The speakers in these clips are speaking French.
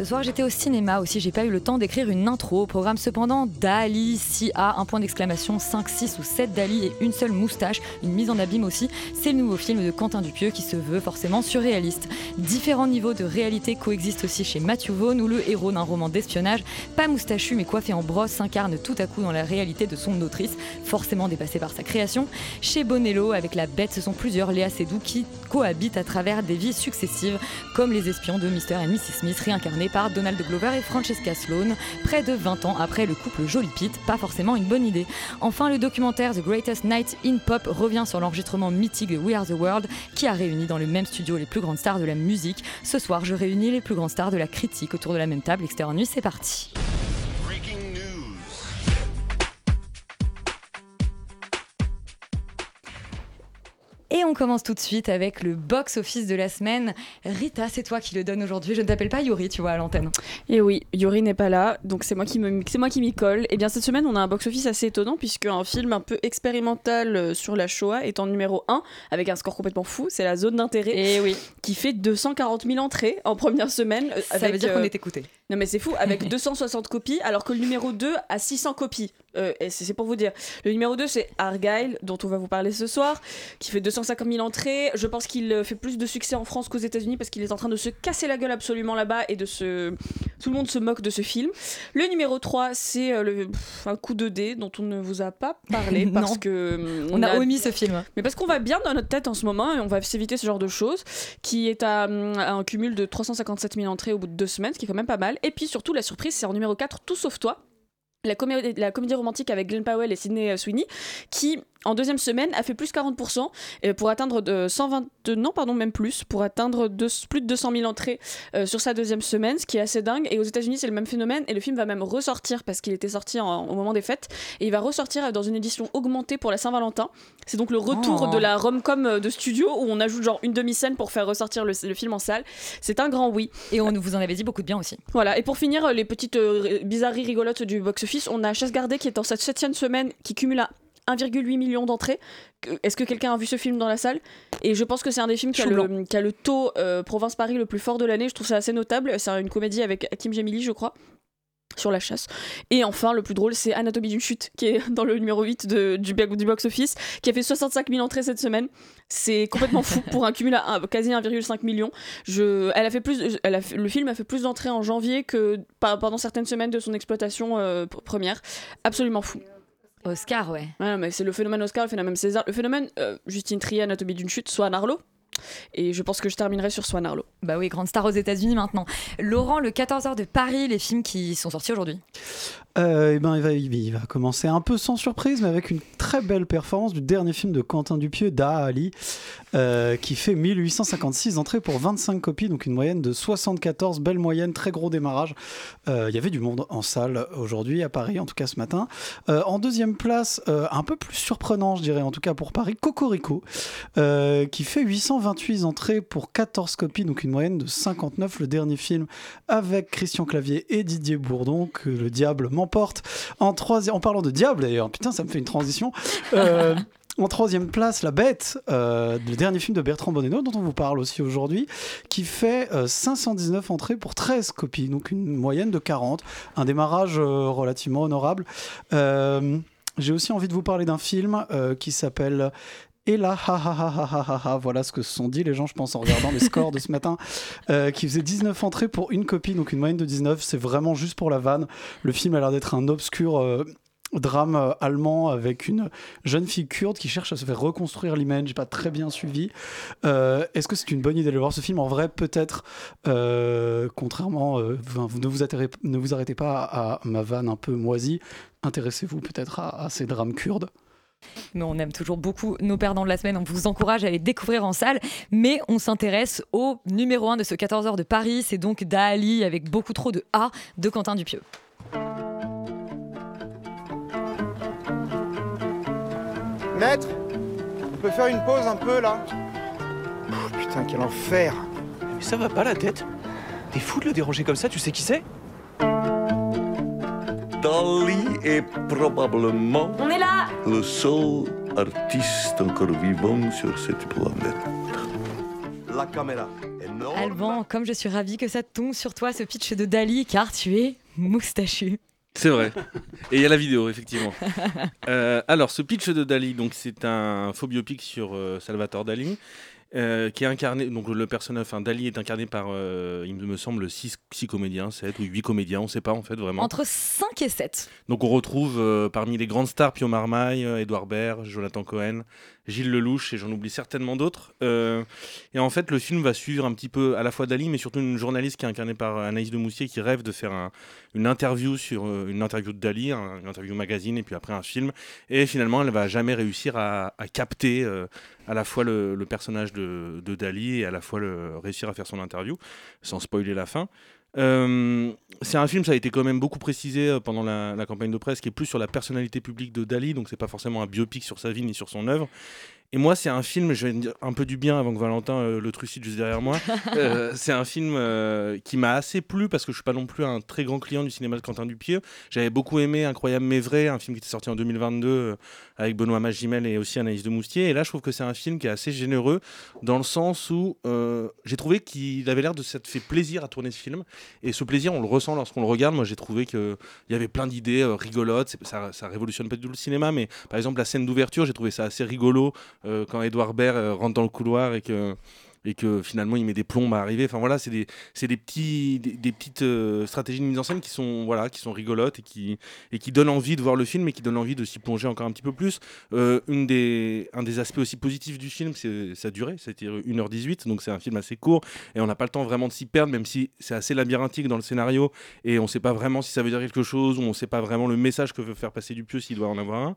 Ce soir, j'étais au cinéma aussi, j'ai pas eu le temps d'écrire une intro. Au programme cependant, Dali, 6A, un point d'exclamation, 5, 6 ou 7 Dali et une seule moustache, une mise en abîme aussi. C'est le nouveau film de Quentin Dupieux qui se veut forcément surréaliste. Différents niveaux de réalité coexistent aussi chez Matthew Vaughn, où le héros d'un roman d'espionnage, pas moustachu mais coiffé en brosse, s'incarne tout à coup dans la réalité de son autrice, forcément dépassée par sa création. Chez Bonello, avec la bête, ce sont plusieurs Léa Seydoux qui cohabitent à travers des vies successives, comme les espions de Mr. et Mrs. Smith, réincarnés par Donald Glover et Francesca Sloane, près de 20 ans après le couple Jolie Pitt, pas forcément une bonne idée. Enfin, le documentaire The Greatest Night in Pop revient sur l'enregistrement mythique de We Are the World, qui a réuni dans le même studio les plus grandes stars de la musique. Ce soir, je réunis les plus grandes stars de la critique autour de la même table. Extérieur nuit, c'est parti. Et on commence tout de suite avec le box-office de la semaine. Rita, c'est toi qui le donne aujourd'hui. Je ne t'appelle pas Yuri, tu vois, à l'antenne. Et oui, Yuri n'est pas là, donc c'est moi qui me, c'est moi qui m'y colle. Et bien cette semaine, on a un box-office assez étonnant puisque un film un peu expérimental euh, sur la Shoah est en numéro 1 avec un score complètement fou. C'est la zone d'intérêt Et oui, qui fait 240 000 entrées en première semaine. euh, ça avec, veut dire euh, qu'on est écouté. Non mais c'est fou, avec 260 copies, alors que le numéro 2 a 600 copies. Euh, et c'est pour vous dire. Le numéro 2, c'est Argyle, dont on va vous parler ce soir, qui fait 250 000 entrées. Je pense qu'il euh, fait plus de succès en France qu'aux États-Unis parce qu'il est en train de se casser la gueule absolument là-bas et de se... Tout le monde se moque de ce film. Le numéro 3, c'est euh, le... pff, un coup de dé dont on ne vous a pas parlé parce que... hum, On a omis ce film. mais parce qu'on va bien dans notre tête en ce moment et on va s'éviter ce genre de choses, qui est à, à un cumul de 357 000 entrées au bout de deux semaines, ce qui est quand même pas mal. Et puis surtout, la surprise, c'est en numéro 4, Tout sauf toi. La, la comédie romantique avec Glenn Powell et Sidney Sweeney, qui en deuxième semaine a fait plus 40% et pour atteindre de 120 non pardon même plus pour atteindre de- plus de 200 000 entrées euh, sur sa deuxième semaine ce qui est assez dingue. Et aux États-Unis c'est le même phénomène et le film va même ressortir parce qu'il était sorti en- au moment des fêtes et il va ressortir dans une édition augmentée pour la Saint-Valentin. C'est donc le retour Oh. de la rom-com de studio où on ajoute genre une demi-scène pour faire ressortir le, le film en salle. C'est un grand oui. Et on vous en avait dit beaucoup de bien aussi. voilà, et pour finir, euh, les petites euh, bizarreries rigolotes du box-office, on a Chasse gardée qui est en sa septième semaine, qui cumule à 1,8 million d'entrées. Est-ce que quelqu'un a vu ce film dans la salle? Et je pense que c'est un des films qui a, le, qui a le taux euh, Province Paris le plus fort de l'année. Je trouve ça assez notable. C'est une comédie avec Hakim Gemili, je crois sur la chasse. Et enfin, le plus drôle, c'est Anatomie d'une chute, qui est dans le numéro 8 de- du, box-office, qui a fait 65 000 entrées cette semaine. C'est complètement fou pour un cumul à un- quasi 1,5 million. Je, elle a fait plus, elle a fait- le film a fait plus d'entrées en janvier que pendant certaines semaines de son exploitation euh, pr- première. Absolument fou. Oscar, ouais. Ouais, mais c'est le phénomène Oscar, le phénomène César. Le phénomène euh, Justine Trier, Anatomie d'une chute, Swan Arlo. Et je pense que je terminerai sur Swan Arlo. Bah oui, grande star aux États-Unis maintenant. Laurent, le 14h de Paris, les films qui sont sortis aujourd'hui. Euh, eh ben, il, va, il va commencer un peu sans surprise, mais avec une très belle performance du dernier film de Quentin Dupieux, Da Ali, euh, qui fait 1856 entrées pour 25 copies, donc une moyenne de 74, belle moyenne, très gros démarrage. Euh, Il y avait du monde en salle aujourd'hui, à Paris, en tout cas ce matin. Euh, en deuxième place, euh, un peu plus surprenant, je dirais, en tout cas pour Paris, Cocorico, euh, qui fait 828 entrées pour 14 copies, donc une moyenne de 59, le dernier film avec Christian Clavier et Didier Bourdon, que le diable m'emporte. En, troisième, en parlant de diable, d'ailleurs, putain, ça me fait une transition. Euh, En troisième place, La Bête, euh, le dernier film de Bertrand Bonello, dont on vous parle aussi aujourd'hui, qui fait euh, 519 entrées pour 13 copies, donc une moyenne de 40, un démarrage euh, relativement honorable. Euh, J'ai aussi envie de vous parler d'un film euh, qui s'appelle et là, voilà ce que se sont dit les gens, je pense, en regardant les scores de ce matin, euh, qui faisait 19 entrées pour une copie, donc une moyenne de 19. C'est vraiment juste pour la vanne. Le film a l'air d'être un obscur. euh, drame euh, allemand avec une jeune fille kurde qui cherche à se faire reconstruire l'image. Pas très bien suivi. Est-ce que c'est une bonne idée de voir ce film? En vrai, peut-être. contrairement, ne vous, arrêtez pas à ma vanne un peu moisie. Intéressez-vous peut-être à ces drames kurdes. Mais on aime toujours beaucoup nos perdants de la semaine. On vous encourage à les découvrir en salle. Mais on s'intéresse au numéro 1 de ce 14h de Paris. C'est donc Dali avec beaucoup trop de A de Quentin Dupieux. Maître, on peut faire une pause un peu là? Oh, Putain, quel enfer Mais ça va pas la tête T'es fou de le déranger comme ça, tu sais qui c'est? Dali est probablement On est là le seul artiste encore vivant sur cette planète. La caméra énorme. Alban, comme je suis ravie que ça tombe sur toi, ce pitch de Dali, car tu es moustachu. C'est vrai. Et il y a la vidéo, effectivement. Euh, alors, ce pitch de Dali, donc c'est un faux biopic sur euh, Salvatore Dali. Euh, qui est incarné, donc le personnage, enfin Dali est incarné par, euh, il me semble, 6 comédiens, 7 ou 8 comédiens, on sait pas en fait vraiment. Entre 5 et 7. Donc on retrouve euh, parmi les grandes stars Pio Marmaille, euh, Edouard Baird, Jonathan Cohen, Gilles Lelouch et j'en oublie certainement d'autres. Euh, et en fait, le film va suivre un petit peu à la fois Dali, mais surtout une journaliste qui est incarnée par Anaïs de Moussier qui rêve de faire un- une interview sur euh, une interview de Dali, un- une interview magazine et puis après un film. Et finalement, elle va jamais réussir à, capter euh, à la fois le, personnage de, Dali et à la fois réussir à faire son interview, sans spoiler la fin. Euh, c'est un film, ça a été quand même beaucoup précisé euh, pendant la, la campagne de presse, qui est plus sur la personnalité publique de Dali, donc c'est pas forcément un biopic sur sa vie ni sur son œuvre. Et moi, c'est un film, je vais dire un peu du bien avant que Valentin euh, le trucide juste derrière moi. Euh, c'est un film euh, qui m'a assez plu parce que je suis pas non plus un très grand client du cinéma de Quentin Dupieux. J'avais beaucoup aimé Incroyable mais vrai, un film qui était sorti en 2022 euh, avec Benoît Magimel et aussi Anaïs de Moustier. Et là, je trouve que c'est un film qui est assez généreux dans le sens où j'ai trouvé qu'il avait l'air de s'être fait plaisir à tourner ce film. Et ce plaisir, on le ressent lorsqu'on le regarde. Moi, j'ai trouvé qu'il y avait plein d'idées rigolotes. Ça, ça révolutionne pas du tout le cinéma, mais par exemple, la scène d'ouverture, j'ai trouvé ça assez rigolo quand Edouard Baird euh, rentre dans le couloir et que et que finalement il met des plombes à arriver. Enfin voilà, c'est des, des, des petites euh, stratégies de mise en scène qui sont, voilà, qui sont rigolotes et qui, et qui donnent envie de voir le film et qui donnent envie de s'y plonger encore un petit peu plus. Euh, une des, un des aspects aussi positifs du film, c'est sa durée. C'était 1h18, donc c'est un film assez court et on n'a pas le temps vraiment de s'y perdre, même si c'est assez labyrinthique dans le scénario et on ne sait pas vraiment si ça veut dire quelque chose ou on ne sait pas vraiment le message que veut faire passer Dupieux s'il doit en avoir un.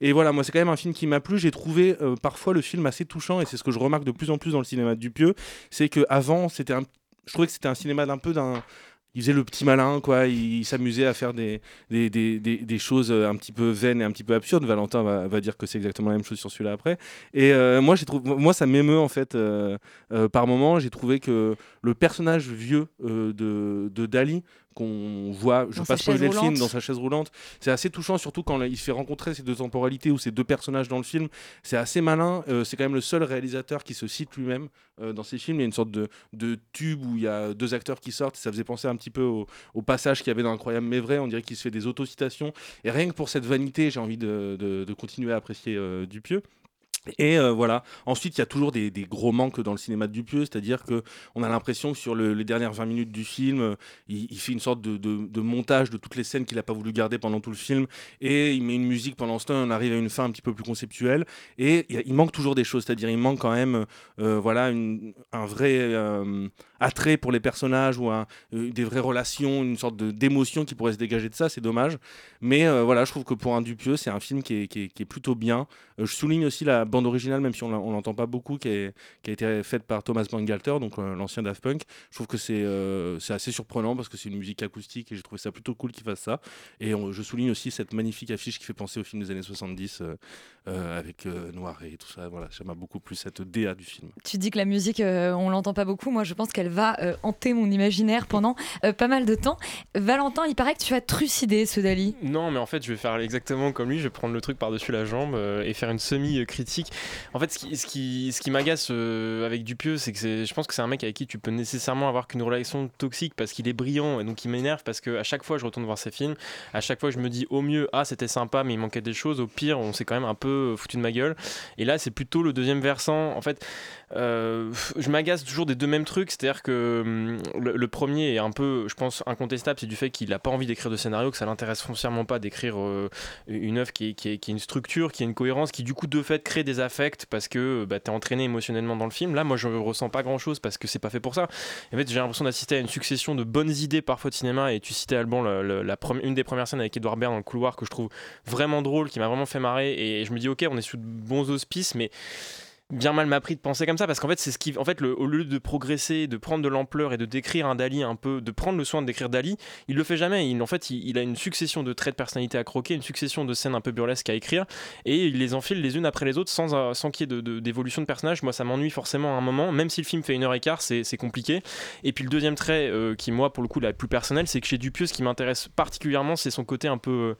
Et voilà, moi c'est quand même un film qui m'a plu. J'ai trouvé euh, parfois le film assez touchant et c'est ce que je remarque de plus en plus dans le cinéma de Dupieux, c'est que avant c'était un, je trouvais que c'était un cinéma d'un peu d'un il faisait le petit malin, quoi. Il, il s'amusait à faire des, des, des, des, choses euh, un petit peu vaines et un petit peu absurdes. Valentin va, va dire que c'est exactement la même chose sur celui-là après. Et euh, moi, j'ai trouvé, moi, ça m'émeut en fait euh, par moment. J'ai trouvé que le personnage vieux de, de Dali qu'on voit, je Dans ne pas sa chaise spoiler le film, dans sa chaise roulante, c'est assez touchant, surtout quand il se fait rencontrer ces deux temporalités ou ces deux personnages dans le film. C'est assez malin. Euh, c'est quand même le seul réalisateur qui se cite lui-même euh, dans ses films. Il y a une sorte de, de tube où il y a deux acteurs qui sortent. Ça faisait penser un petit peu au, au passage qu'il y avait dans Incroyable mais vrai. On dirait qu'il se fait des autocitations. Et rien que pour cette vanité, j'ai envie de, de- de continuer à apprécier euh, Dupieux. Et euh, voilà. Ensuite, il y a toujours des, gros manques dans le cinéma de Dupieux, c'est-à-dire que on a l'impression que sur le- les dernières 20 minutes du film, euh, il, fait une sorte de, montage de toutes les scènes qu'il n'a pas voulu garder pendant tout le film, et il met une musique pendant ce temps. On arrive à une fin un petit peu plus conceptuelle, et il, manque toujours des choses, c'est-à-dire il manque quand même, euh, voilà, un vrai attrait pour les personnages ou des vraies relations, une sorte d'émotion qui pourrait se dégager de ça. C'est dommage, mais voilà, je trouve que pour un Dupieux, c'est un film qui est, plutôt bien. Je souligne aussi la bande originale, même si on l'entend pas beaucoup, qui, est- qui a été faite par Thomas Bangalter, donc euh, l'ancien Daft Punk. Je trouve que c'est euh, c'est assez surprenant parce que c'est une musique acoustique et j'ai trouvé ça plutôt cool qu'il fasse ça. Et on- je souligne aussi cette magnifique affiche qui fait penser au film des années 70 euh, euh, avec euh, Noiret et tout ça. Voilà, ça m'a beaucoup plu cette DA du film. Tu dis que la musique, euh, on l'entend pas beaucoup. Moi, je pense qu'elle va euh, hanter mon imaginaire pendant euh, pas mal de temps. Valentin, il paraît que tu as trucidé ce Dali. Non, mais en fait, je vais faire exactement comme lui. Je vais prendre le truc par-dessus la jambe euh, et faire une semi-critique En fait, ce qui, ce qui, ce qui m'agace euh, avec Dupieux, c'est que je pense que c'est un mec avec qui tu peux nécessairement avoir qu'une relation toxique parce qu'il est brillant et donc il m'énerve parce que à chaque fois je retourne voir ses films, à chaque fois je me dis au mieux ah c'était sympa mais il manquait des choses, au pire on s'est quand même un peu foutu de ma gueule. Et là c'est plutôt le deuxième versant. En fait, euh, je m'agace toujours des deux mêmes trucs, c'est-à-dire que hum, le, premier est un peu, je pense, incontestable, c'est du fait qu'il n'a pas envie d'écrire de scénario, que ça l'intéresse foncièrement pas d'écrire euh, une œuvre qui qui, qui est une structure, qui a une cohérence, qui du coup de fait crée des affects parce que bah, tu es entraîné émotionnellement dans le film. Là, moi je ressens pas grand-chose parce que c'est pas fait pour ça. En fait, j'ai l'impression d'assister à une succession de bonnes idées parfois de cinéma et tu citais Alban, une des premières scènes avec Edouard Baird dans le couloir que je trouve vraiment drôle, qui m'a vraiment fait marrer et je me dis ok, on est sous de bons auspices, mais bien mal m'a pris de penser comme ça parce qu'en fait c'est ce qui en fait le- au lieu de progresser de prendre de l'ampleur et de décrire un Dali un peu de prendre le soin de décrire Dali il le fait jamais. Il, en fait il, a une succession de traits de personnalité à croquer une succession de scènes un peu burlesques à écrire et il les enfile les unes après les autres sans, euh, sans qu'il y ait de- de- d'évolution de, personnage. Moi ça m'ennuie forcément à un moment. Même si le film fait une heure et quart c'est compliqué. Et puis le deuxième trait euh, qui moi pour le coup la plus personnelle c'est que chez Dupieux ce qui m'intéresse particulièrement c'est son côté un peu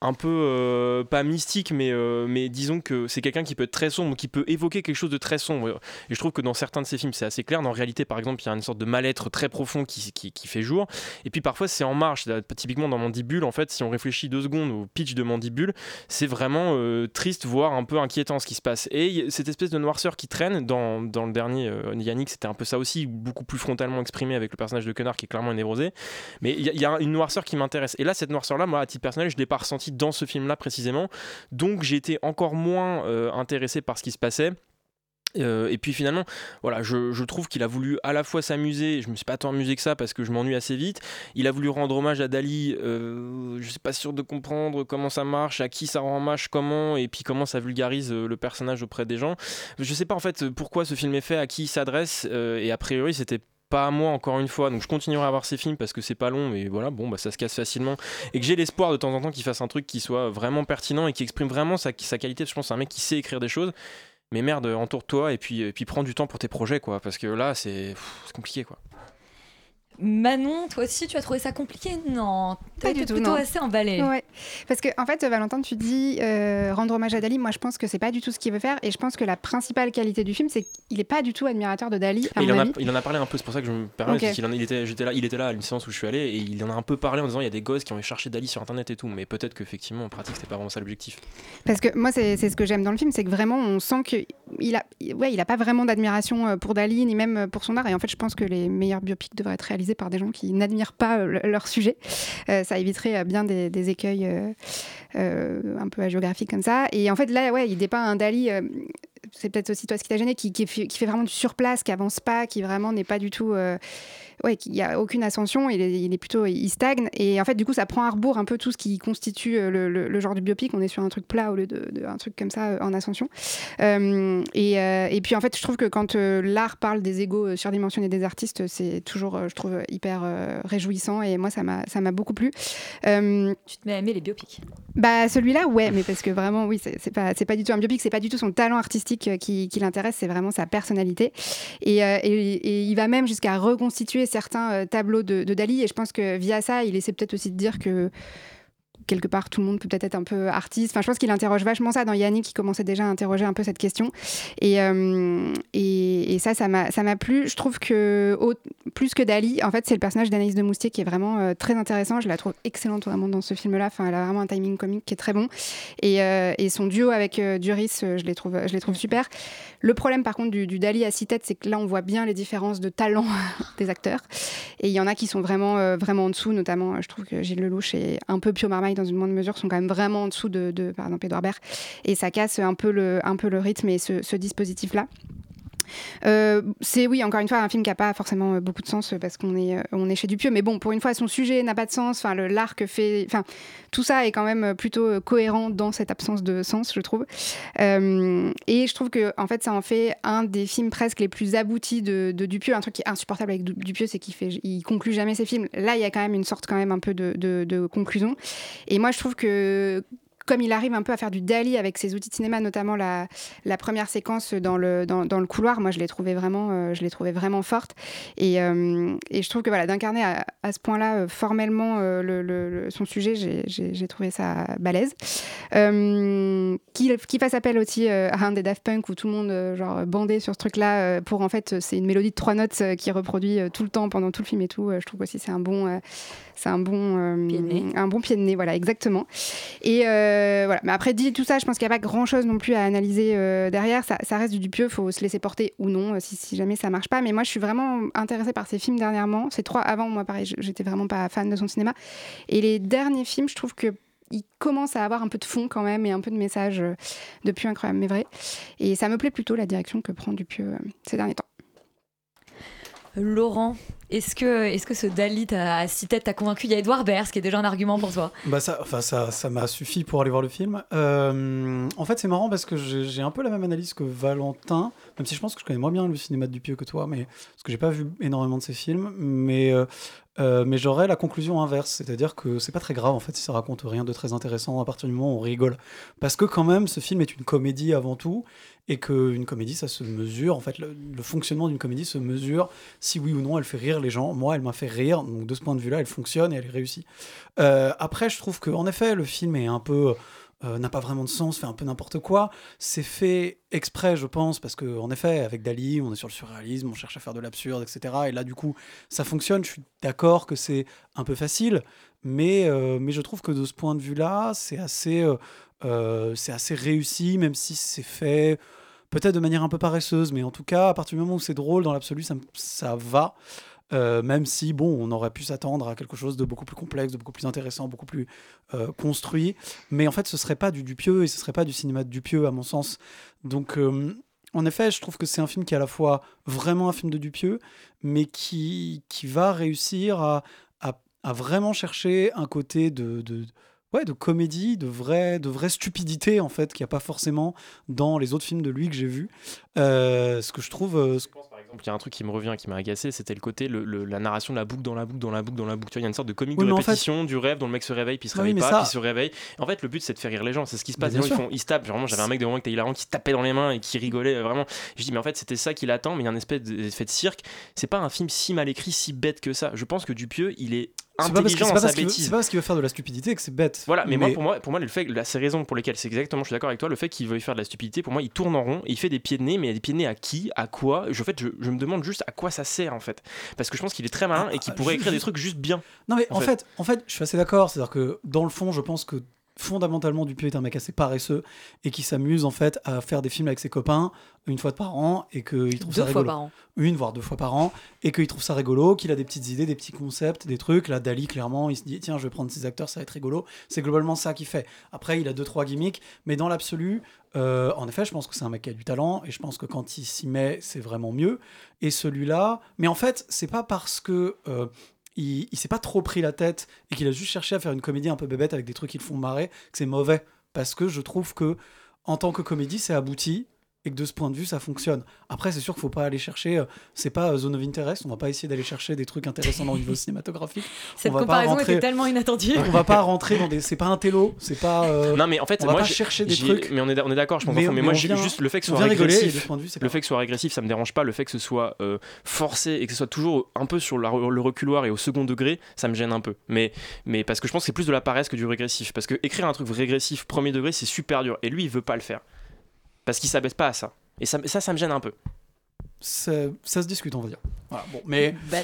un peu euh, pas mystique mais euh, mais disons que c'est quelqu'un qui peut être très sombre qui peut évoquer quelque chose de très sombre. Et je trouve que dans certains de ses films c'est assez clair. Dans réalité par exemple il y a une sorte de mal-être très profond qui, qui, fait jour. Et puis parfois c'est en marche. Typiquement dans Mandibule en fait si on réfléchit deux secondes au pitch de Mandibule c'est vraiment euh, triste voire un peu inquiétant ce qui se passe. Et cette espèce de noirceur qui traîne dans, dans le dernier Yannick c'était un peu ça aussi beaucoup plus frontalement exprimé avec le personnage de Quenard qui est clairement névrosé mais il y, a- une noirceur qui m'intéresse. Et là cette noirceur là moi à titre personnel je l'ai pas ressentie dans ce film là précisément donc j'ai été encore moins euh, intéressé par ce qui se passait euh, et puis finalement, voilà, je, trouve qu'il a voulu à la fois s'amuser, je me suis pas tant amusé que ça parce que je m'ennuie assez vite. Il a voulu rendre hommage à Dali, euh, je suis pas sûr de comprendre comment ça marche, à qui ça rend hommage, comment, et puis comment ça vulgarise euh, le personnage auprès des gens. Je sais pas en fait pourquoi ce film est fait, à qui il s'adresse, euh, et a priori c'était pas à moi encore une fois. Donc je continuerai à voir ces films parce que c'est pas long mais voilà bon bah ça se casse facilement. Et que j'ai l'espoir de temps en temps qu'il fasse un truc qui soit vraiment pertinent et qui exprime vraiment sa, qualité. Je pense c'est un mec qui sait écrire des choses. Mais merde entoure-toi et puis, et puis prends du temps pour tes projets quoi. Parce que là c'est compliqué quoi Manon, toi aussi, tu as trouvé ça compliqué Non, Pas t'as du été tout, plutôt non. assez emballé. Ouais. Parce que, en fait, Valentin, tu dis euh, rendre hommage à Dali. Moi, je pense que c'est pas du tout ce qu'il veut faire. Et je pense que la principale qualité du film, c'est qu'il est pas du tout admirateur de Dali. À il, mon en a, avis. il en a parlé un peu, c'est pour ça que je me permets, parce en- il était, j'étais là, il était là à une séance où je suis allé et il en a un peu parlé en disant il y a des gosses qui ont cherché Dali sur internet et tout, mais peut-être qu'effectivement en pratique c'était pas vraiment ça l'objectif. Parce que moi, c'est c'est ce que j'aime dans le film, c'est que vraiment, on sent qu'il a, ouais, il a pas vraiment d'admiration euh, pour Dali, ni même euh, pour son art. Et en fait, je pense que les meilleurs biopics devraient être réalisés par des gens qui n'admirent pas euh, le- leur sujet. Euh, ça éviterait euh, bien des, écueils un peu hagiographiques comme ça. Et en fait, là, ouais, il dépeint un Dali. c'est peut-être aussi toi ce qui t'a gêné, qui, fait, vraiment du surplace, qui avance pas, qui vraiment n'est pas du tout. Ouais, qu'il n'y a aucune ascension, il est, il est plutôt, il stagne. Et en fait, du coup, ça prend à rebours un peu tout ce qui constitue euh, le, le- le genre du biopic. On est sur un truc plat au lieu de, de un truc comme ça euh, en ascension. Euh, et, euh, et puis, en fait, je trouve que quand euh, l'art parle des égaux surdimensionnés des artistes, c'est toujours, je trouve, hyper réjouissant. Et moi, ça m'a beaucoup plu. Tu te mets à aimer les biopics Bah, celui-là, ouais, mais parce que vraiment, oui, c'est pas, pas du tout un biopic, c'est pas du tout son talent artistique qui, qui l'intéresse, c'est vraiment sa personnalité. Et, et- et il va même jusqu'à reconstituer certains euh, tableaux de, Dali. Et je pense que via ça, il essaie peut-être aussi de dire que quelque part, tout le monde peut peut-être être un peu artiste. Enfin, je pense qu'il interroge vachement ça dans Yannick, qui commençait déjà à interroger un peu cette question. Et, euh, et, ça, ça m'a plu. Je trouve que plus que Dali, en fait, c'est le personnage d'Anaïs de Moustier qui est vraiment euh, très intéressant. Je la trouve excellente vraiment dans ce film-là. Enfin, elle a vraiment un timing comique qui est très bon. Et, et son duo avec Duris, je les trouve, je les trouve super. Le problème, par contre, du, Dali à six têtes, c'est que là, on voit bien les différences de talent des acteurs. Et il y en a qui sont vraiment, euh, vraiment en dessous, notamment, euh, je trouve que Gilles Lelouch et un peu Pio Marmaille, dans une moindre mesure, sont quand même vraiment en dessous de, par exemple, Edouard Baird. Et ça casse un peu le, un peu le rythme et ce dispositif-là. Euh, c'est oui, encore une fois, un film qui n'a pas forcément euh, beaucoup de sens euh, parce qu'on est, on est chez Dupieux. Mais bon, pour une fois, son sujet n'a pas de sens. Enfin, l'arc fait. Enfin, tout ça est quand même plutôt cohérent dans cette absence de sens, je trouve. Et je trouve que en fait, ça en fait un des films presque les plus aboutis de, Dupieux. Un truc qui est insupportable avec Du- Dupieux, c'est qu'il fait, il conclut jamais ses films. Là, il y a quand même une sorte quand même un peu de- de conclusion. Et moi, je trouve que comme il arrive un peu à faire du Dali avec ses outils de cinéma, notamment la, première séquence dans le, couloir, moi je l'ai trouvé vraiment, euh, je l'ai vraiment forte. Et, euh, et je trouve que voilà, d'incarner à, ce point-là euh, formellement le, le- le- son sujet, j'ai- trouvé ça balèze. Qui, fasse appel aussi à un des Daft Punk où tout le monde genre bandé sur ce truc-là pour en fait c'est une mélodie de trois notes qui reproduit tout le temps pendant tout le film et tout. Je trouve aussi c'est un bon, c'est un bon, euh, un bon pied de nez, voilà exactement. Et euh, voilà. Mais après dit tout ça, je pense qu'il n'y a pas grand-chose non plus à analyser euh, derrière. Ça, ça reste du Dupieux, faut se laisser porter ou non si, si jamais ça marche pas. Mais moi je suis vraiment intéressée par ces films dernièrement. Ces trois avant moi pareil, j'étais vraiment pas fan de son cinéma. Et les derniers films, je trouve que il commence à avoir un peu de fond quand même et un peu de message euh, depuis incroyable mais vrai. Et ça me plaît plutôt la direction que prend Dupieux ces derniers temps. Laurent, est-ce que, est que ce Dali à six têtes t'a convaincu Il y a Edouard Baird, ce qui est déjà un argument pour toi? Bah ça, enfin ça, ça m'a suffi pour aller voir le film. Euh, en fait, c'est marrant parce que j'ai un peu la même analyse que Valentin, même si je pense que je connais moins bien le cinéma de Dupieux que toi, mais parce que j'ai pas vu énormément de ses films, mais euh, euh, mais j'aurais la conclusion inverse, c'est-à-dire que c'est pas très grave en fait si ça raconte rien de très intéressant à partir du moment où on rigole, parce que quand même ce film est une comédie avant tout et qu'une comédie ça se mesure en fait le fonctionnement d'une comédie se mesure si oui ou non elle fait rire les gens. Moi elle m'a fait rire donc de ce point de vue là elle fonctionne et elle est réussie. Euh, après, je trouve que en effet, le film est un peu euh, n'a pas vraiment de sens, fait un peu n'importe quoi. C'est fait exprès, je pense, parce que en effet, avec Dali, on est sur le surréalisme, on cherche à faire de l'absurde, etc. Et là, du coup, ça fonctionne. Je suis d'accord que c'est un peu facile, mais euh, mais je trouve que de ce point de vue-là, c'est assez c'est assez réussi, même si c'est fait peut-être de manière un peu paresseuse, mais en tout cas, à partir du moment où c'est drôle, dans l'absolu, ça, ça va. Euh, même si, bon, on aurait pu s'attendre à quelque chose de beaucoup plus complexe, de beaucoup plus intéressant, beaucoup plus euh, construit. Mais en fait, ce serait pas du Dupieux et ce serait pas du cinéma de Dupieux, à mon sens. Donc, euh, en effet, je trouve que c'est un film qui est à la fois vraiment un film de Dupieux, mais qui, qui va réussir à, à, vraiment chercher un côté de. de Ouais, de comédie, de vraie, de vraie stupidité en fait, qu'il n'y a pas forcément dans les autres films de lui que j'ai vus. Ce que je trouve, exemple, il y a un truc qui me revient, qui m'a agacé, c'était le côté, le, le- la narration de la boucle dans la boucle, dans la boucle, dans la boucle. Il y a une sorte de comique Oui, de mais en fait- répétition du rêve dont le mec se réveille, puis il se Ah oui, réveille pas, ça- puis il se réveille. En fait, le but, c'est de faire rire les gens. C'est ce qui se passe. Les gens, ils, font, ils se tapent. Vraiment, j'avais un mec de moment qui était hilarant qui se tapait dans les mains et qui rigolait euh, vraiment. Je dis, mais en fait, c'était ça qu'il attend, mais il y a un espèce d'effet de cirque. C'est pas un film si mal écrit, si bête que ça. Je pense que Dupieux, il est intelligent dans sa bêtise. c'est pas parce qu'il veut faire de la stupidité que c'est bête. Voilà, mais, moi, pour moi, pour moi, le fait, là, ces raisons pour lesquelles c'est exactement, je suis d'accord avec toi, le fait qu'il veuille faire de la stupidité, pour moi, il tourne en rond, et il fait des pieds de nez, mais il y a des pieds de nez à qui, à quoi? Je, En fait, je, je me demande juste à quoi ça sert, en fait. Parce que je pense qu'il est très malin et qu'il pourrait Ah, ju- écrire des trucs juste bien. Non mais en, fait. en fait, je suis assez d'accord. C'est-à-dire que dans le fond, je pense que fondamentalement, Dupieux est un mec assez paresseux et qui s'amuse en fait à faire des films avec ses copains une fois par an et qu'il trouve Deux ça fois rigolo. par an. Une voire deux fois par an et qu'il trouve ça rigolo, qu'il a des petites idées, des petits concepts, des trucs. Là, Dali, clairement, il se dit tiens, je vais prendre ces acteurs, ça va être rigolo. C'est globalement ça qu'il fait. Après, il a deux trois gimmicks, mais dans l'absolu, euh, en effet, je pense que c'est un mec qui a du talent et je pense que quand il s'y met, c'est vraiment mieux. Et celui-là, mais en fait, c'est pas parce que euh, il, il s'est pas trop pris la tête et qu'il a juste cherché à faire une comédie un peu bébête avec des trucs qui le font marrer que c'est mauvais. Parce que je trouve que en tant que comédie, c'est abouti et que de ce point de vue, ça fonctionne. Après, c'est sûr qu'il faut pas aller chercher. euh, c'est pas euh, Zone of Interest. On va pas essayer d'aller chercher des trucs intéressants dans le niveau cinématographique. Cette On va pas comparaison rentrer- était tellement inattendue. On va pas rentrer dans des. C'est pas un télo. C'est pas. euh, Non mais en fait on va moi pas chercher des trucs. mais on est on est d'accord je pense Mais- enfin, mais, mais moi vient- juste le fait que ce soit rigoler, régressif de ce point de vue, c'est le pas fait que ce soit régressif ça me dérange pas le fait que ce soit euh, forcé et que ce soit toujours un peu sur la- le reculoir et au second degré ça me gêne un peu mais mais parce que je pense que c'est plus de la paresse que du régressif parce que écrire un truc régressif premier degré c'est super dur et lui il veut pas le faire parce qu'il s'abaisse pas à ça et ça ça ça me gêne un peu ça, ça se discute, on va dire. Voilà, bon, mais. Bah,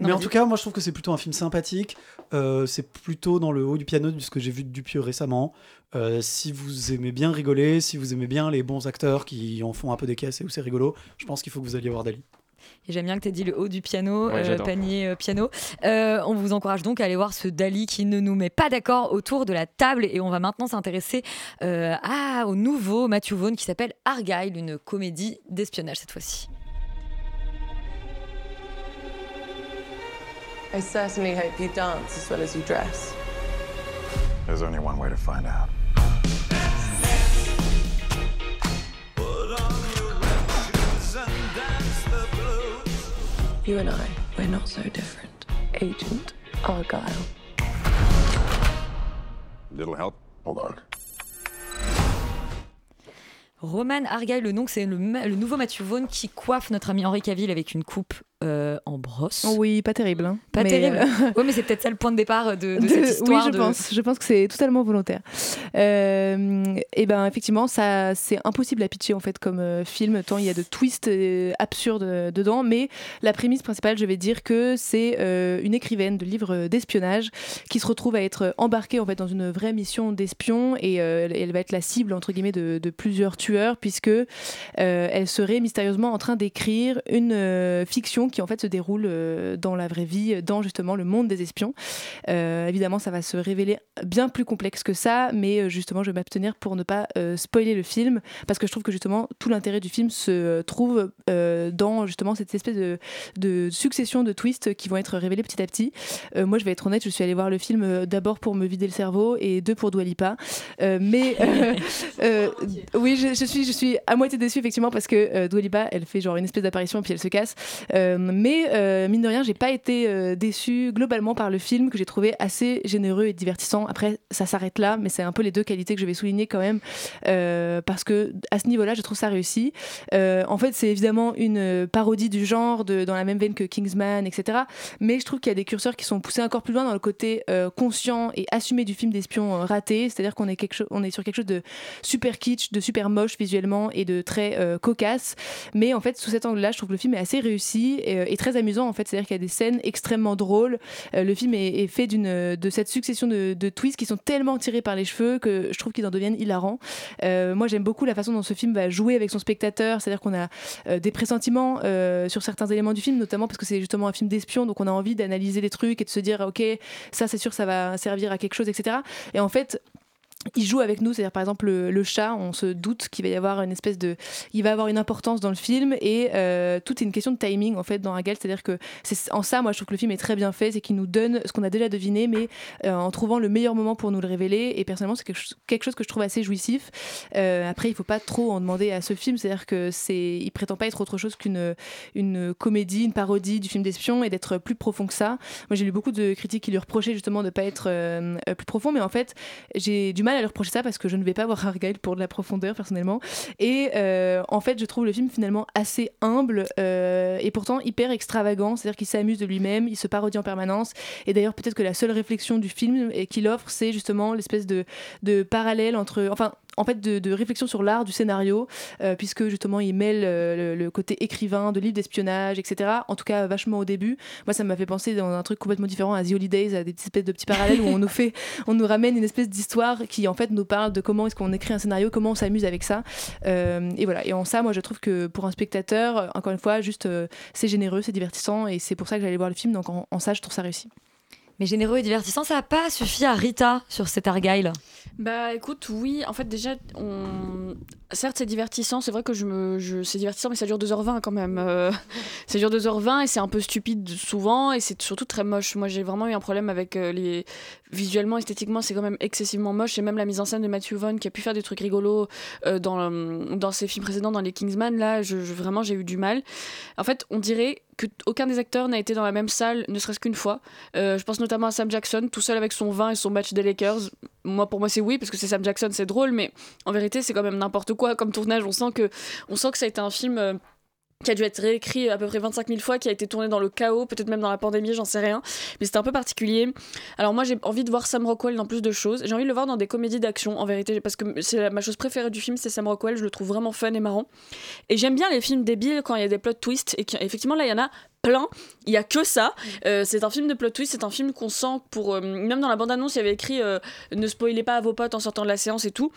Mais en tout cas, moi je trouve que c'est plutôt un film sympathique. Euh, c'est plutôt dans le haut du piano de ce que j'ai vu de Dupieux récemment. Euh, si vous aimez bien rigoler, si vous aimez bien les bons acteurs qui en font un peu des caisses et où c'est rigolo, je pense qu'il faut que vous alliez voir Dali. Et j'aime bien que tu aies dit le haut du piano, Ouais, euh, panier euh, piano. Euh, on vous encourage donc à aller voir ce Dali qui ne nous met pas d'accord autour de la table. Et on va maintenant s'intéresser euh, à- au nouveau Matthew Vaughn qui s'appelle Argyle, une comédie d'espionnage cette fois-ci. I certainly hope you dance as well as you dress. There's only one way to find out. You and I, we're not so different. Agent Argyle. Little help? Hold on. Roman Argyle, le nom, c'est le, nouveau Mathieu Vaughn qui coiffe notre ami Henri Cavill avec une coupe euh, en brosse. Oui, pas terrible. hein. Pas Mais, terrible. euh, Oui, mais c'est peut-être ça le point de départ de, de de- cette histoire. oui, je de- pense. Je pense que c'est totalement volontaire. Euh, et ben effectivement, ça c'est impossible à pitcher en fait comme euh, film tant il y a de twists euh, absurdes euh, dedans. Mais la prémisse principale, je vais dire que c'est euh, une écrivaine de livres d'espionnage qui se retrouve à être embarquée en fait dans une vraie mission d'espion et euh, elle va être la cible entre guillemets de, de plusieurs tueurs puisque euh, elle serait mystérieusement en train d'écrire une euh, fiction qui en fait se déroule euh, dans la vraie vie, dans justement le monde des espions. Euh, évidemment, ça va se révéler bien plus complexe que ça, mais euh, justement, je vais m'abstenir pour ne pas spoiler le film, parce que je trouve que justement tout l'intérêt du film se trouve dans justement cette espèce de, de succession de twists qui vont être révélés petit à petit. Moi, je vais être honnête, je suis allée voir le film d'abord pour me vider le cerveau et deux pour Dua Lipa. Euh, mais euh, euh, oui, je, je suis, je suis à moitié déçue effectivement parce que euh, Dua Lipa, elle fait genre une espèce d'apparition puis elle se casse. Euh, mais euh, mine de rien, j'ai pas été euh, déçue globalement par le film que j'ai trouvé assez généreux et divertissant. Après, ça s'arrête là, mais c'est un peu les deux qualités que je vais souligner quand même parce que à ce niveau-là, je trouve ça réussi. En fait, c'est évidemment une parodie du genre dans la même veine que Kingsman, etc. Mais je trouve qu'il y a des curseurs qui sont poussés encore plus loin dans le côté conscient et assumé du film d'espion raté. C'est-à-dire qu'on est, est sur quelque chose de super kitsch, de super moche visuellement et de très cocasse. Mais en fait, sous cet angle-là, je trouve que le film est assez réussi euh, et très amusant. En fait, c'est-à-dire qu'il y a des scènes extrêmement drôles. Euh, le film est, est fait d'une de cette succession de, de twists qui sont tellement tirés par les cheveux que je trouve qu'ils en deviennent hilarants. Euh, moi, j'aime beaucoup la façon dont ce film va jouer avec son spectateur. C'est-à-dire qu'on a des pressentiments sur certains éléments du film, notamment parce que c'est justement un film d'espion, donc on a envie d'analyser les trucs et de se dire, ok, ça c'est sûr, ça va servir à quelque chose, etc. Et en fait, il joue avec nous, c'est-à-dire par exemple le, le chat, on se doute qu'il va y avoir une espèce de, il va avoir une importance dans le film et euh, tout est une question de timing en fait dans Hagel, c'est-à-dire que c'est en ça moi je trouve que le film est très bien fait, c'est qu'il nous donne ce qu'on a déjà deviné mais euh, en trouvant le meilleur moment pour nous le révéler et personnellement c'est quelque, chose- que je trouve assez jouissif. Euh, après il faut pas trop en demander à ce film, c'est-à-dire que c'est, il prétend pas être autre chose qu'une une comédie, une parodie du film d'espion et d'être plus profond que ça. Moi j'ai lu beaucoup de critiques qui lui reprochaient justement de pas être plus profond, mais en fait j'ai du mal à lui reprocher ça parce que je ne vais pas voir Argyle pour de la profondeur personnellement. Et euh, en fait, je trouve le film finalement assez humble euh, et pourtant hyper extravagant. C'est-à-dire qu'il s'amuse de lui-même, il se parodie en permanence. Et d'ailleurs, peut-être que la seule réflexion du film et qu'il offre, c'est justement l'espèce de, de parallèle entre. Enfin, en fait de, réflexion sur l'art du scénario, euh, puisque justement il mêle euh, le, côté écrivain de livres d'espionnage, etc. En tout cas, vachement au début. Moi, ça m'a fait penser dans un truc complètement différent à The Holidays, à des espèces de petits parallèles où on nous fait, on nous ramène une espèce d'histoire qui en fait nous parle de comment est-ce qu'on écrit un scénario, comment on s'amuse avec ça. Euh, et voilà. Et en ça, moi, je trouve que pour un spectateur, encore une fois, juste c'est généreux, c'est divertissant, et c'est pour ça que j'allais voir le film. Donc en, en ça, je trouve ça réussi. Mais généreux et divertissant, ça n'a pas suffi à Rita sur cet Argyle. Bah écoute, oui, en fait déjà, on... certes c'est divertissant, c'est vrai que je me... C'est divertissant, mais ça dure 2h20 quand même. Euh, ça dure 2h20 et c'est un peu stupide souvent et c'est surtout très moche. Moi j'ai vraiment eu un problème avec euh, les... Visuellement, esthétiquement, c'est quand même excessivement moche et même la mise en scène de Matthew Vaughn qui a pu faire des trucs rigolos euh, dans, dans ses films précédents, dans les Kingsman, là, je- vraiment j'ai eu du mal. En fait, on dirait que aucun des acteurs n'a été dans la même salle, ne serait-ce qu'une fois. Euh, je pense notamment à Sam Jackson, tout seul avec son vin et son match des Lakers. Moi, pour moi, c'est oui, parce que c'est Sam Jackson, c'est drôle, mais en vérité, c'est quand même n'importe quoi comme tournage. On sent que, on sent que ça a été un film. Qui a dû être réécrit à peu près 25 000 fois, qui a été tourné dans le chaos, peut-être même dans la pandémie, j'en sais rien. Mais c'était un peu particulier. Alors moi, j'ai envie de voir Sam Rockwell dans plus de choses. J'ai envie de le voir dans des comédies d'action, en vérité, parce que c'est ma chose préférée du film, c'est Sam Rockwell. Je le trouve vraiment fun et marrant. Et j'aime bien les films débiles quand il y a des plot twists. Et effectivement, là, il y en a plein. Il y a que ça. Euh, c'est un film de plot twist. C'est un film qu'on sent pour. euh, même dans la bande-annonce, il y avait écrit euh, Ne spoilez pas à vos potes en sortant de la séance et tout.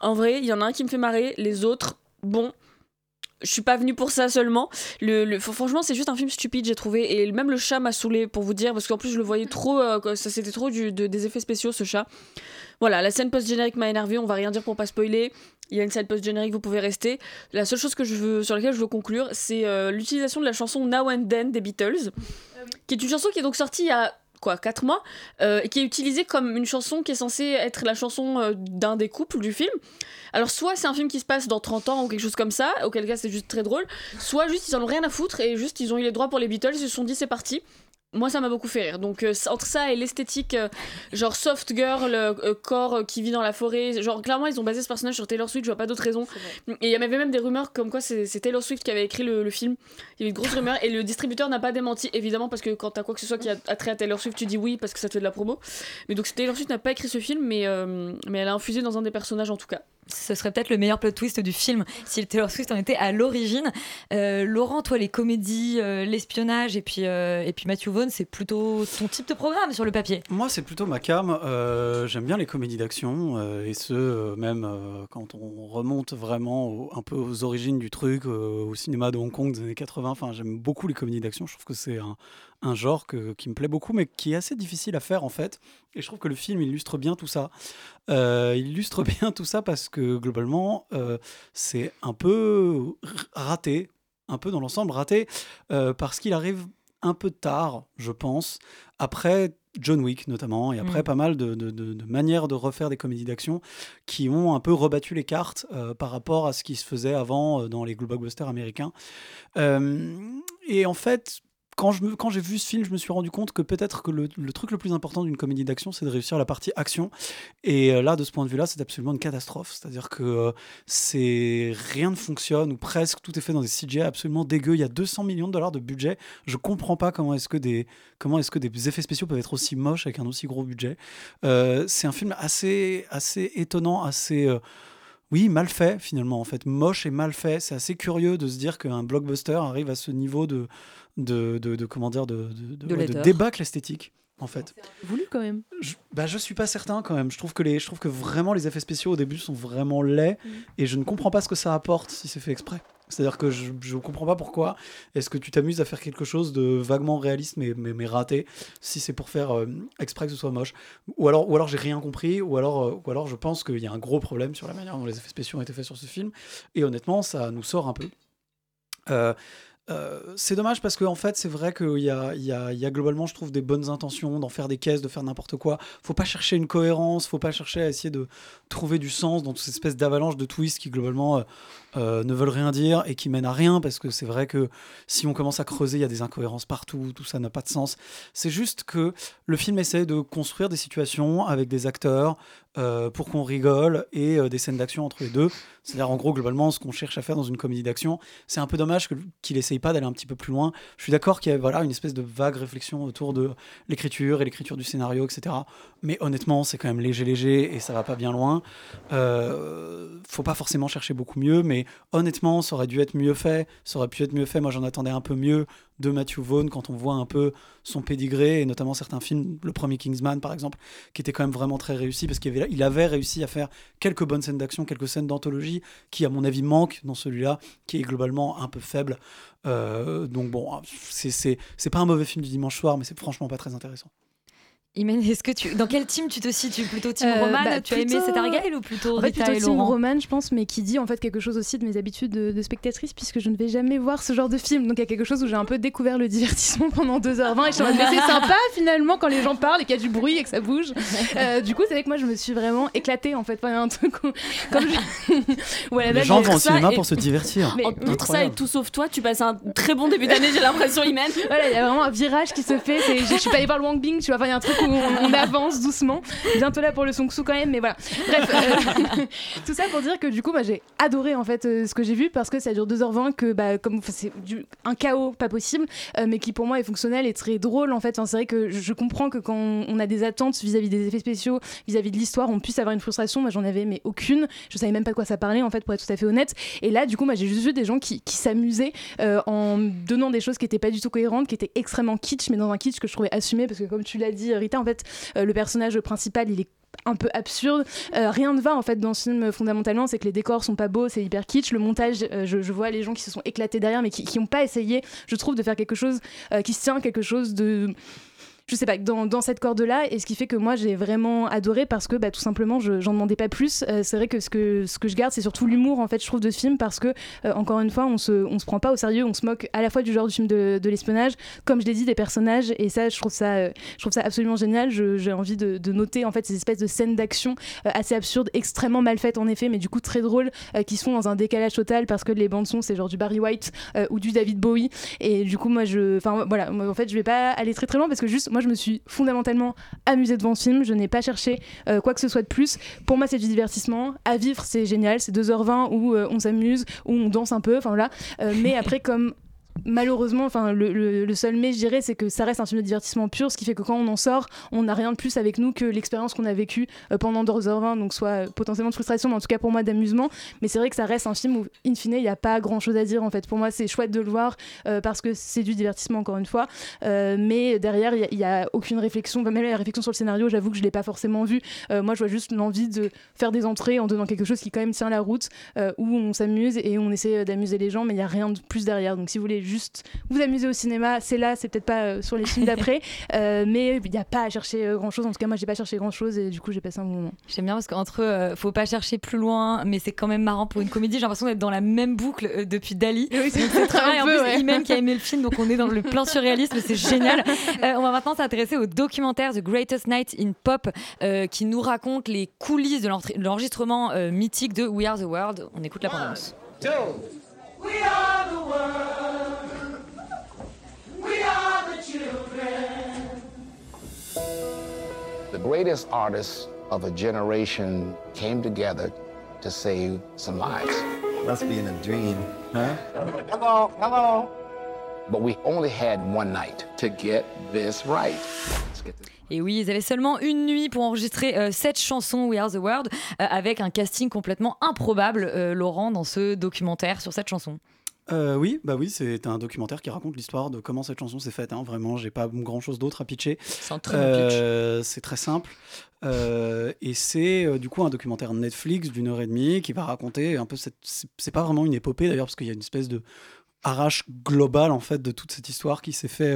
En vrai, il y en a un qui me fait marrer. Les autres, bon. Je suis pas venue pour ça seulement. Le, le- fr- franchement, c'est juste un film stupide, j'ai trouvé. Et même le chat m'a saoulé pour vous dire, parce qu'en plus, je le voyais trop. euh, ça c'était trop du- de- des effets spéciaux, ce chat. Voilà, la scène post-générique m'a énervé. On va rien dire pour pas spoiler. Il y a une scène post-générique, vous pouvez rester. La seule chose que je veux, sur laquelle je veux conclure, c'est euh, l'utilisation de la chanson Now and Then des Beatles, qui est une chanson qui est donc sortie il y a quoi 4 mois euh, et qui est utilisée comme une chanson qui est censée être la chanson euh, d'un des couples du film. Alors soit c'est un film qui se passe dans 30 ans ou quelque chose comme ça, auquel cas c'est juste très drôle, soit juste ils en ont rien à foutre et juste ils ont eu les droits pour les Beatles, ils se sont dit c'est parti. Moi, ça m'a beaucoup fait rire. Donc, euh, entre ça et l'esthétique, euh, genre soft girl, euh, corps qui vit dans la forêt, genre clairement, ils ont basé ce personnage sur Taylor Swift, je vois pas d'autre raison. Et il y avait même des rumeurs comme quoi c'est Taylor Swift qui avait écrit le, le film. Il y avait de grosses rumeurs et le distributeur n'a pas démenti, évidemment, parce que quand t'as quoi que ce soit qui a attrait à Taylor Swift, tu dis oui parce que ça te fait de la promo. Mais donc, Taylor Swift n'a pas écrit ce film, mais, mais elle a infusé dans un des personnages en tout cas. Ce serait peut-être le meilleur plot twist du film si Taylor Swift en était à l'origine. Euh, Laurent, toi, les comédies, euh, l'espionnage et puis euh, et puis Matthew Vaughn, c'est plutôt ton type de programme sur le papier. Moi, c'est plutôt ma cam. J'aime bien les comédies d'action, et ce, même quand on remonte vraiment un peu aux origines du truc, au cinéma de Hong Kong des années 80. Enfin, j'aime beaucoup les comédies d'action. Je trouve que c'est un, un genre qui me plaît beaucoup, mais qui est assez difficile à faire en fait. Et je trouve que le film illustre bien tout ça. Euh, il illustre bien tout ça parce que globalement, euh, c'est un peu raté, un peu dans l'ensemble raté, euh, parce qu'il arrive un peu tard, je pense, après John Wick notamment, et après Mm. pas mal de, de- de- de manières de refaire des comédies d'action qui ont un peu rebattu les cartes euh, par rapport à ce qui se faisait avant euh, dans les blockbusters américains. Euh, et en fait, quand me- quand j'ai vu ce film, je me suis rendu compte que peut-être que le, truc le plus important d'une comédie d'action, c'est de réussir la partie action. Et euh, là, de ce point de vue-là, c'est absolument une catastrophe. C'est-à-dire que euh, c'est rien ne fonctionne ou presque tout est fait dans des CGI absolument dégueux. Il y a 200 millions de dollars de budget. Je comprends pas comment est-ce que des comment est-ce que des effets spéciaux peuvent être aussi moches avec un aussi gros budget. Euh, c'est un film assez assez étonnant, assez oui, mal fait finalement, en fait, moche et mal fait. C'est assez curieux de se dire qu'un blockbuster arrive à ce niveau de, de, de, de- comment dire, de, de, de- De ouais, de laideur. débâcle esthétique, en fait. Voulu quand même. Je, bah, je suis pas certain quand même. Je trouve que les, je trouve que vraiment les effets spéciaux au début sont vraiment laids et je ne comprends pas ce que ça apporte si c'est fait exprès. C'est-à-dire que je, je comprends pas pourquoi est-ce que tu t'amuses à faire quelque chose de vaguement réaliste mais, mais, mais raté si c'est pour faire euh, exprès que ce soit moche? Ou alors, ou alors j'ai rien compris ou alors, euh, ou alors je pense qu'il y a un gros problème sur la manière dont les effets spéciaux ont été faits sur ce film et honnêtement ça nous sort un peu. Euh, c'est dommage parce qu'en en fait, c'est vrai qu'il y a, y, a, y a globalement, je trouve, des bonnes intentions d'en faire des caisses, de faire n'importe quoi. Faut pas chercher une cohérence, faut pas chercher à essayer de trouver du sens dans toute cette espèce d'avalanche de twists qui, globalement, euh, ne veulent rien dire et qui mènent à rien parce que c'est vrai que si on commence à creuser, il y a des incohérences partout, tout ça n'a pas de sens. C'est juste que le film essaie de construire des situations avec des acteurs euh, pour qu'on rigole et euh, des scènes d'action entre les deux. C'est-à-dire, en gros, globalement, ce qu'on cherche à faire dans une comédie d'action, c'est un peu dommage qu'il essaye pas d'aller un petit peu plus loin. Je suis d'accord qu'il y a voilà, une espèce de vague réflexion autour de l'écriture et l'écriture du scénario, etc. Mais honnêtement, c'est quand même léger, léger et ça va pas bien loin. Faut pas forcément chercher beaucoup mieux, mais honnêtement, ça aurait dû être mieux fait. Ça aurait pu être mieux fait. Moi, j'en attendais un peu mieux de Matthew Vaughn quand on voit un peu son pédigré et notamment certains films, le premier Kingsman par exemple, qui était quand même vraiment très réussi parce qu'il avait, réussi à faire quelques bonnes scènes d'action, quelques scènes d'anthologie qui, à mon avis, manquent dans celui-là, qui est globalement un peu faible. Euh, donc bon, c'est pas un mauvais film du dimanche soir, mais c'est franchement pas très intéressant. Imen, est-ce que tu, dans quel team tu te situes? Plutôt team Euh, Roman bah, Tu as aimé plutôt- cet Argyle ou plutôt en fait, Rita plutôt et team Laurent? Roman, je pense, mais qui dit en fait quelque chose aussi de mes habitudes de, de spectatrice, puisque je ne vais jamais voir ce genre de film. Donc il y a quelque chose où j'ai un peu découvert le divertissement pendant 2h20 et je suis en mode, mais c'est sympa finalement quand les gens parlent et qu'il y a du bruit et que ça bouge. Euh, du coup, c'est vrai que moi je me suis vraiment éclatée en fait. Enfin, il y a un truc où, comme je... Voilà, Les gens vont au cinéma et- pour se divertir. Mais- Entre ça et tout sauf toi, tu passes un très bon début d'année, j'ai l'impression, Imen. Voilà, il y a vraiment un virage qui se fait. Je, suis pas allée voir le Wang Bing, tu vois. Enfin, il y a un truc où on, avance doucement. Bientôt là pour le Song Soo quand même, mais voilà. Bref, euh, tout ça pour dire que du coup, moi, j'ai adoré en fait euh, ce que j'ai vu parce que ça dure 2h20, que bah, comme c'est un chaos pas possible, euh, mais qui pour moi est fonctionnel et très drôle en fait. C'est vrai que je, comprends que quand on a des attentes vis-à-vis des effets spéciaux, vis-à-vis de l'histoire, on puisse avoir une frustration. Moi, j'en avais mais aucune. Je savais même pas de quoi ça parlait en fait, pour être tout à fait honnête. Et là, du coup, moi, j'ai juste vu des gens qui, s'amusaient en donnant des choses qui étaient pas du tout cohérentes, qui étaient extrêmement kitsch, mais dans un kitsch que je trouvais assumé parce que comme tu l'as dit, En fait, euh, le personnage principal, il est un peu absurde. Euh, rien ne va en fait dans ce film fondamentalement, c'est que les décors sont pas beaux, c'est hyper kitsch. Le montage, euh, je, vois les gens qui se sont éclatés derrière, mais qui n'ont pas essayé, je trouve, de faire quelque chose qui se tient, quelque chose de je sais pas, dans, dans cette corde-là, et ce qui fait que moi j'ai vraiment adoré parce que bah, tout simplement je- j'en demandais pas plus. Euh, c'est vrai que ce, que ce que je garde, c'est surtout l'humour en fait, je trouve, de ce film parce que, euh, encore une fois, on se, on se prend pas au sérieux, on se moque à la fois du genre du film de, de l'espionnage, comme je l'ai dit, des personnages, et ça, je trouve ça, euh, je trouve ça absolument génial. J'ai envie de, de noter en fait ces espèces de scènes d'action euh, assez absurdes, extrêmement mal faites en effet, mais du coup très drôles, euh, qui sont dans un décalage total parce que les bandes son c'est genre du Barry White ou du David Bowie, et du coup moi je, enfin voilà, en fait je vais pas aller très très loin parce que juste je me suis fondamentalement amusée devant ce film, je n'ai pas cherché euh, quoi que ce soit de plus. Pour moi c'est du divertissement, à vivre c'est génial, c'est 2h20 où euh, on s'amuse, où on danse un peu, enfin voilà, Euh, mais après comme malheureusement, enfin le, seul mais je dirais, c'est que ça reste un film de divertissement pur, ce qui fait que quand on en sort, on n'a rien de plus avec nous que l'expérience qu'on a vécue euh, pendant 2h20, donc soit euh, potentiellement de frustration, mais en tout cas pour moi d'amusement. Mais c'est vrai que ça reste un film où, in fine, il n'y a pas grand chose à dire en fait. Pour moi, c'est chouette de le voir euh, parce que c'est du divertissement encore une fois, mais derrière, il n'y a, aucune réflexion, même la réflexion sur le scénario, j'avoue que je ne l'ai pas forcément vu. Euh, moi, je vois juste l'envie de faire des entrées en donnant quelque chose qui quand même tient la route, où on s'amuse et on essaie d'amuser les gens, mais il n'y a rien de plus derrière. Donc si vous voulez juste vous amuser au cinéma, c'est là, c'est peut-être pas euh, sur les films d'après, euh, mais il n'y a pas à chercher euh, grand chose. En tout cas, moi, j'ai pas cherché grand chose et du coup, j'ai passé un bon moment. J'aime bien parce qu'entre eux, euh, faut pas chercher plus loin, mais c'est quand même marrant pour une comédie. J'ai l'impression d'être dans la même boucle euh, depuis Dali. Donc c'est très bien. En Un peu, plus, ouais. Imen qui a aimé le film, donc on est dans le plein surréalisme, c'est génial. Euh, on va maintenant s'intéresser au documentaire The Greatest Night in Pop, euh, qui nous raconte les coulisses de l'enregistrement euh, mythique de We Are the World. On écoute la bande-annonce. We are the world. The greatest artists of a generation came together to save some lives. Must be in a dream, huh? Hello, hello. But we only had one night to get this right. Et oui, ils avaient seulement une nuit pour enregistrer euh, cette chanson We Are the World, euh, avec un casting complètement improbable, euh, Laurent, dans ce documentaire sur cette chanson. Euh, oui, bah oui, c'est un documentaire qui raconte l'histoire de comment cette chanson s'est faite. hein. Vraiment, j'ai pas grand chose d'autre à pitcher. C'est un très. Euh, C'est très simple. Euh, et c'est euh, du coup un documentaire Netflix d'une heure et demie qui va raconter un peu cette. c'est- pas vraiment une épopée d'ailleurs, parce qu'il y a une espèce de arrache globale en fait de toute cette histoire qui s'est fait.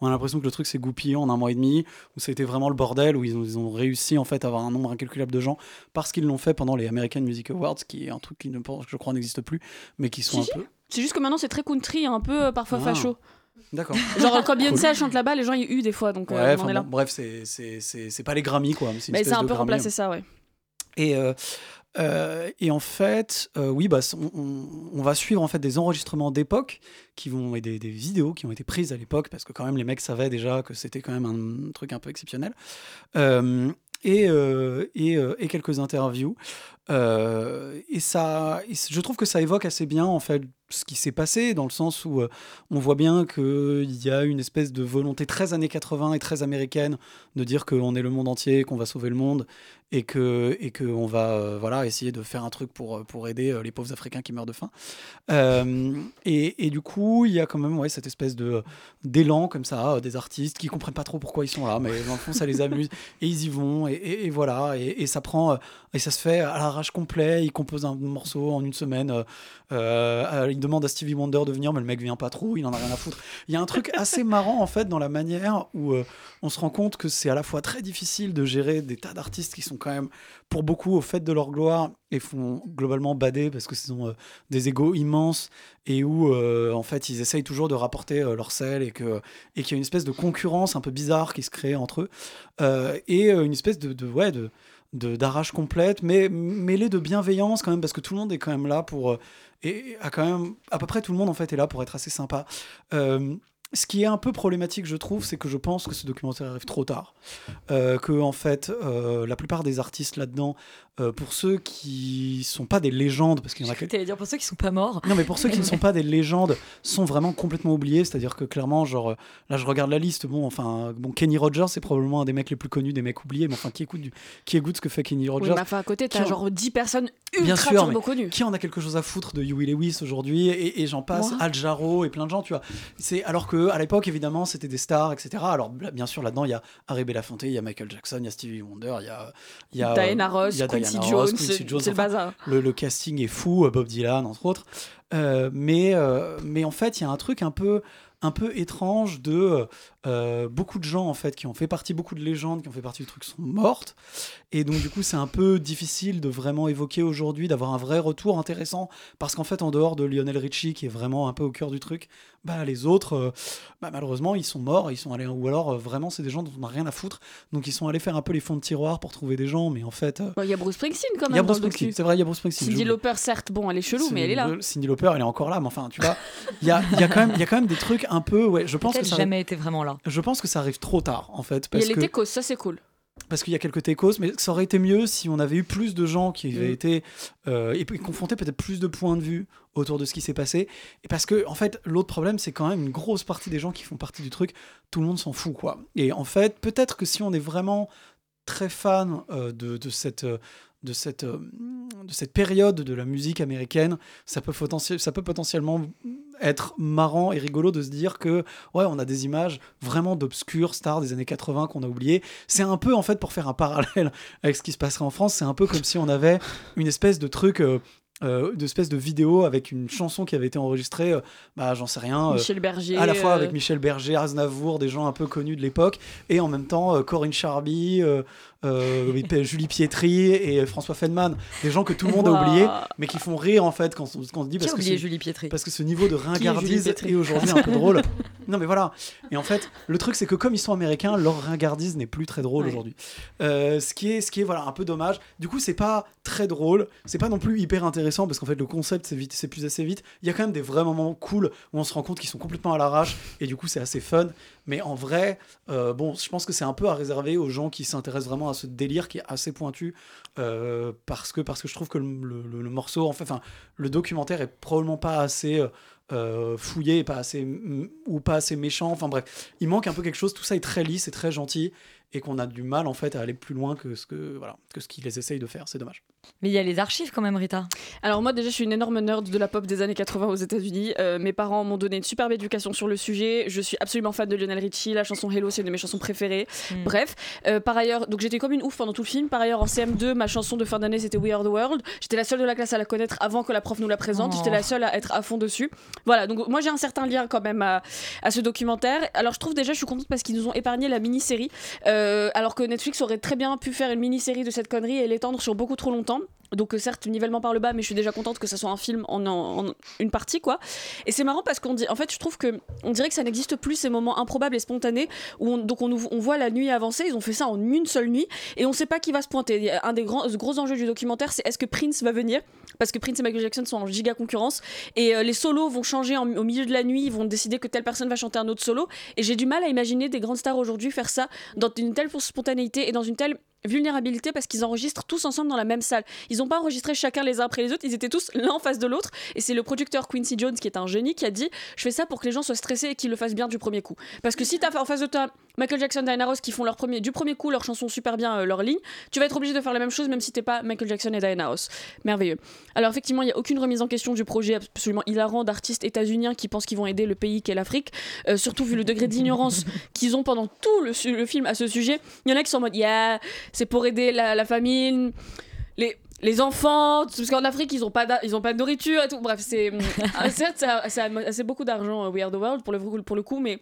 on a l'impression que le truc s'est goupillé en un mois et demi, où c'était vraiment le bordel, où ils ont, ils ont réussi en fait à avoir un nombre incalculable de gens parce qu'ils l'ont fait pendant les American Music Awards, qui est un truc qui ne je crois n'existe plus, mais qui sont Si, un si. peu. C'est juste que maintenant c'est très country, un peu euh, parfois Ah. facho. D'accord. Genre quand Beyoncé Cool. chante là-bas, les gens ils huent des fois, donc euh, Ouais, on enfin en est là. bon, bref, c'est- c'est c'est- c'est pas les Grammy, quoi. mais c'est un peu remplacé ça, ouais. Et, euh, euh, et en fait, euh, oui, bah, on, on- on va suivre en fait des enregistrements d'époque qui vont et des, des vidéos qui ont été prises à l'époque parce que quand même les mecs savaient déjà que c'était quand même un truc un peu exceptionnel. Euh, et, euh, et, euh, et quelques interviews. Euh, et ça, et je trouve que ça évoque assez bien en fait ce qui s'est passé dans le sens où euh, on voit bien qu'il y a une espèce de volonté très années 80 et très américaine de dire qu'on est le monde entier, qu'on va sauver le monde et que et que on va euh, voilà essayer de faire un truc pour euh, pour aider les pauvres Africains qui meurent de faim. Et, et du coup, il y a quand même ouais cette espèce de d'élan comme ça des artistes qui comprennent pas trop pourquoi ils sont là, mais dans le fond ça les amuse et ils y vont et, voilà et, ça prend et ça se fait à l'arrache complet. Ils composent un morceau en une semaine. euh, demandent à Stevie Wonder de venir, mais le mec vient pas trop. Il en a rien à foutre. Il y a un truc assez marrant en fait dans la manière où euh, on se rend compte que c'est à la fois très difficile de gérer des tas d'artistes qui sont quand même pour beaucoup au fait de leur gloire et font globalement bader parce que ce sont euh, des égos immenses et où euh, en fait ils essayent toujours de rapporter euh, leur sel et que et qu'il y a une espèce de concurrence un peu bizarre qui se crée entre eux et une espèce de, de ouais de- d'arrache complète, mais mêlée de bienveillance quand même, parce que tout le monde est quand même là pour. Et quand même. À peu près tout le monde en fait est là pour être assez sympa. Euh, ce qui est un peu problématique, je trouve, c'est que je pense que ce documentaire arrive trop tard. Euh, que, en fait, euh, la plupart des artistes là-dedans, euh, pour ceux qui sont pas des légendes, parce qu'il y en a quelques. Dire pour ceux qui sont pas morts. Non, mais pour ceux qui ne sont pas des légendes, sont vraiment complètement oubliés. C'est-à-dire que clairement, genre, euh, là, je regarde la liste. Bon, enfin, bon, Kenny Rogers, c'est probablement un des mecs les plus connus, des mecs oubliés. Mais enfin, qui écoute, du... qui écoute ce que fait Kenny Oui, Rogers mais enfin, à côté, t'as en- genre 10 personnes Bien ultra sûr, turbo mais connues. qui en a quelque chose à foutre de Huey Lewis aujourd'hui et, et j'en passe, Moi Al Jarreau et plein de gens, tu vois. C'est alors que à l'époque évidemment c'était des stars, etc. Alors bien sûr là-dedans il y a Harry Belafonte, il y a Michael Jackson, il y a Stevie Wonder, il y a, il y a Diana Ross, il y a Quincy Diana Jones, c'est- Jones, c'est le enfin, bazar. Le, le casting est fou, euh, Bob Dylan entre autres. Euh, mais euh, mais en fait il y a un truc un peu un peu étrange de euh, beaucoup de gens en fait qui ont fait partie, beaucoup de légendes qui ont fait partie du truc sont mortes. Et donc du coup c'est un peu difficile de vraiment évoquer aujourd'hui, d'avoir un vrai retour intéressant, parce qu'en fait en dehors de Lionel Richie qui est vraiment un peu au cœur du truc, bah les autres, euh, bah, malheureusement ils sont morts, ils sont allés, ou alors euh, vraiment c'est des gens dont on n'a rien à foutre, donc ils sont allés faire un peu les fonds de tiroir pour trouver des gens, mais en fait... euh, Bon, Il y a Bruce Springsteen quand il y a même. Bruce Springsteen, c'est vrai, il y a Bruce Springsteen. Cindy Lauper, certes, bon, elle est chelou, mais elle est là. Cindy- Lauper, elle est encore là, mais enfin, tu vois, il y a, il y, a quand même- il y a quand même des trucs un peu, ouais, je pense que Peut-être ça jamais été vraiment là. Je pense que ça arrive trop tard, en fait, Il y parce a les que techos, ça c'est cool. parce qu'il y a quelques techos, mais ça aurait été mieux si on avait eu plus de gens qui avaient Mm. été euh, et confrontés peut-être plus de points de vue autour de ce qui s'est passé. Et parce que en fait, l'autre problème, c'est quand même une grosse partie des gens qui font partie du truc, tout le monde s'en fout, quoi. Et en fait, peut-être que si on est vraiment très fan euh, de, de cette euh, de cette, euh, de cette période de la musique américaine, ça peut, potentiel- ça peut potentiellement être marrant et rigolo de se dire que ouais, on a des images vraiment d'obscures stars des années 80 qu'on a oubliées. C'est un peu en fait pour faire un parallèle avec ce qui se passerait en France, c'est un peu comme si on avait une espèce de truc euh, euh, d'espèce de vidéo avec une chanson qui avait été enregistrée, euh, bah j'en sais rien, euh, Michel Berger, à la fois avec Michel Berger, Aznavour, des gens un peu connus de l'époque, et en même temps Corinne Charby, euh, Julie Pietri et François Feldman, des gens que tout le monde a oubliés, mais qui font rire en fait quand on, quand on se dit parce que Julie Pietri parce que ce niveau de est ringardise est aujourd'hui un peu drôle. Non mais voilà. Et en fait, le truc c'est que comme ils sont américains, leur ringardise n'est plus très drôle Ouais. aujourd'hui. Euh, ce qui est, ce qui est voilà un peu dommage. Du coup, c'est pas très drôle. C'est pas non plus hyper intéressant parce qu'en fait le concept c'est vite, c'est plus assez vite. Il y a quand même des vrais moments cool où on se rend compte qu'ils sont complètement à l'arrache et du coup c'est assez fun. Mais en vrai, euh, bon, je pense que c'est un peu à réserver aux gens qui s'intéressent vraiment à ce délire qui est assez pointu euh, parce que parce que je trouve que le, morceau, en fait, enfin, le documentaire est probablement pas assez euh, euh, fouillé, pas assez ou pas assez méchant. Enfin bref, il manque un peu quelque chose. Tout ça est très lisse et très gentil et qu'on a du mal en fait à aller plus loin que ce que voilà que ce qu'ils essayent de faire. C'est dommage. Mais il y a les archives quand même, Rita. Alors moi déjà je suis une énorme nerd de la pop des années 80 aux États-Unis. Euh, mes parents m'ont donné une superbe éducation sur le sujet. Je suis absolument fan de Lionel Richie. La chanson Hello c'est une de mes chansons préférées. Mm. Bref, euh, par ailleurs donc j'étais comme une ouf pendant tout le film. Par ailleurs en CM2 ma chanson de fin d'année c'était We Are the World. J'étais la seule de la classe à la connaître avant que la prof nous la présente. Oh. J'étais la seule à être à fond dessus. Voilà donc moi j'ai un certain lien quand même à, à ce documentaire. Alors je trouve déjà je suis contente parce qu'ils nous ont épargné la mini-série. Euh, alors que Netflix aurait très bien pu faire une mini-série de cette connerie et l'étendre sur beaucoup trop longtemps. Donc euh, certes nivellement par le bas, mais je suis déjà contente que ça soit un film en, une partie quoi. Et c'est marrant parce qu'on dit, en fait, je trouve que on dirait que ça n'existe plus ces moments improbables et spontanés où on, donc on, voit la nuit avancer. Ils ont fait ça en une seule nuit et on sait pas qui va se pointer. Un des grands gros enjeux du documentaire, c'est est-ce que Prince va venir? Parce que Prince et Michael Jackson sont en giga concurrence et euh, les solos vont changer au milieu de la nuit. Ils vont décider que telle personne va chanter un autre solo et j'ai du mal à imaginer des grandes stars aujourd'hui faire ça dans une telle spontanéité et dans une telle vulnérabilité parce qu'ils enregistrent tous ensemble dans la même salle. Ils n'ont pas enregistré chacun les uns après les autres, ils étaient tous l'un en face de l'autre. Et c'est le producteur Quincy Jones qui est un génie qui a dit Je fais ça pour que les gens soient stressés et qu'ils le fassent bien du premier coup. Parce que si tu as en face de toi Michael Jackson, Diana Ross qui font leur premier, du premier coup leur chanson super bien, euh, leur ligne, tu vas être obligé de faire la même chose même si t'es pas Michael Jackson et Diana Ross. Merveilleux. Alors effectivement, il n'y a aucune remise en question du projet absolument hilarant d'artistes états-uniens qui pensent qu'ils vont aider le pays qu'est l'Afrique, Euh, surtout vu le degré d'ignorance qu'ils ont pendant tout le, film à ce sujet. Il y en a qui sont en mode Yeah, c'est pour aider la, la famine, les, les enfants, parce qu'en Afrique ils ont pas, d'a- ils ont pas de nourriture et tout. Bref, c'est certes, ça- ça a- c'est beaucoup d'argent, euh, We Are the World pour le, pour le coup, mais.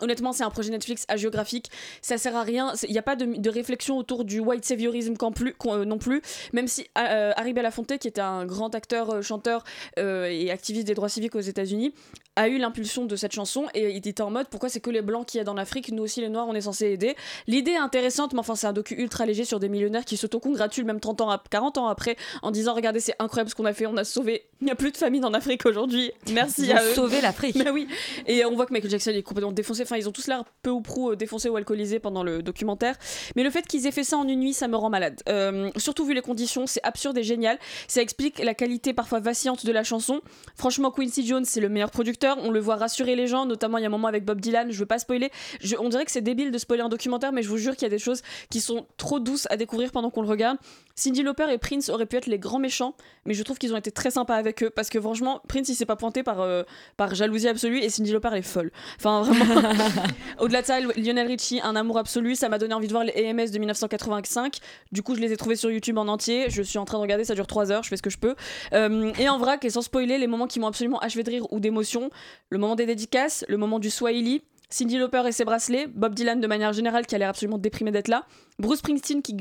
Honnêtement, c'est un projet Netflix géographique. Ça sert à rien. Il n'y a pas de, réflexion autour du white saviorism qu'en plus, qu'on- euh, non plus. Même si euh, Harry Belafonte, qui était un grand acteur, euh, chanteur euh, et activiste des droits civiques aux États-Unis, a eu l'impulsion de cette chanson et il était en mode pourquoi c'est que les blancs qui aident en Afrique, nous aussi les noirs, on est censé aider? L'idée est intéressante, mais enfin, c'est un docu ultra léger sur des millionnaires qui s'autocongratulent même 30 ans, ap- 40 ans après en disant regardez, c'est incroyable ce qu'on a fait, on a sauvé. Il n'y a plus de famine en Afrique aujourd'hui. Merci Ils ont à eux. sauvé l'Afrique. Bah oui. Et on voit que Michael Jackson est complètement défoncé. Enfin, ils ont tous l'air peu ou prou euh, défoncés ou alcoolisés pendant le documentaire. Mais le fait qu'ils aient fait ça en une nuit, ça me rend malade. Euh, surtout vu les conditions, c'est absurde et génial. Ça explique la qualité parfois vacillante de la chanson. Franchement, Quincy Jones, c'est le meilleur producteur. On le voit rassurer les gens, notamment il y a un moment avec Bob Dylan. Je veux pas spoiler. Je- on dirait que c'est débile de spoiler un documentaire, mais je vous jure qu'il y a des choses qui sont trop douces à découvrir pendant qu'on le regarde. Cindy Lauper et Prince auraient pu être les grands méchants, mais je trouve qu'ils ont été très sympas avec eux parce que franchement, Prince il s'est pas pointé par, euh, par jalousie absolue et Cindy Lauper elle est folle. Enfin vraiment. Au-delà de ça, Lionel Richie, un amour absolu, ça m'a donné envie de voir les EMS de 1985. Du coup, je les ai trouvés sur YouTube en entier. Je suis en train de regarder, ça dure 3 heures, je fais ce que je peux. Euh, et en vrac, et sans spoiler, les moments qui m'ont absolument achevé de rire ou d'émotion, le moment des dédicaces, le moment du Swahili. Cindy Lauper et ses bracelets, Bob Dylan de manière générale qui a l'air absolument déprimé d'être là, Bruce Springsteen qui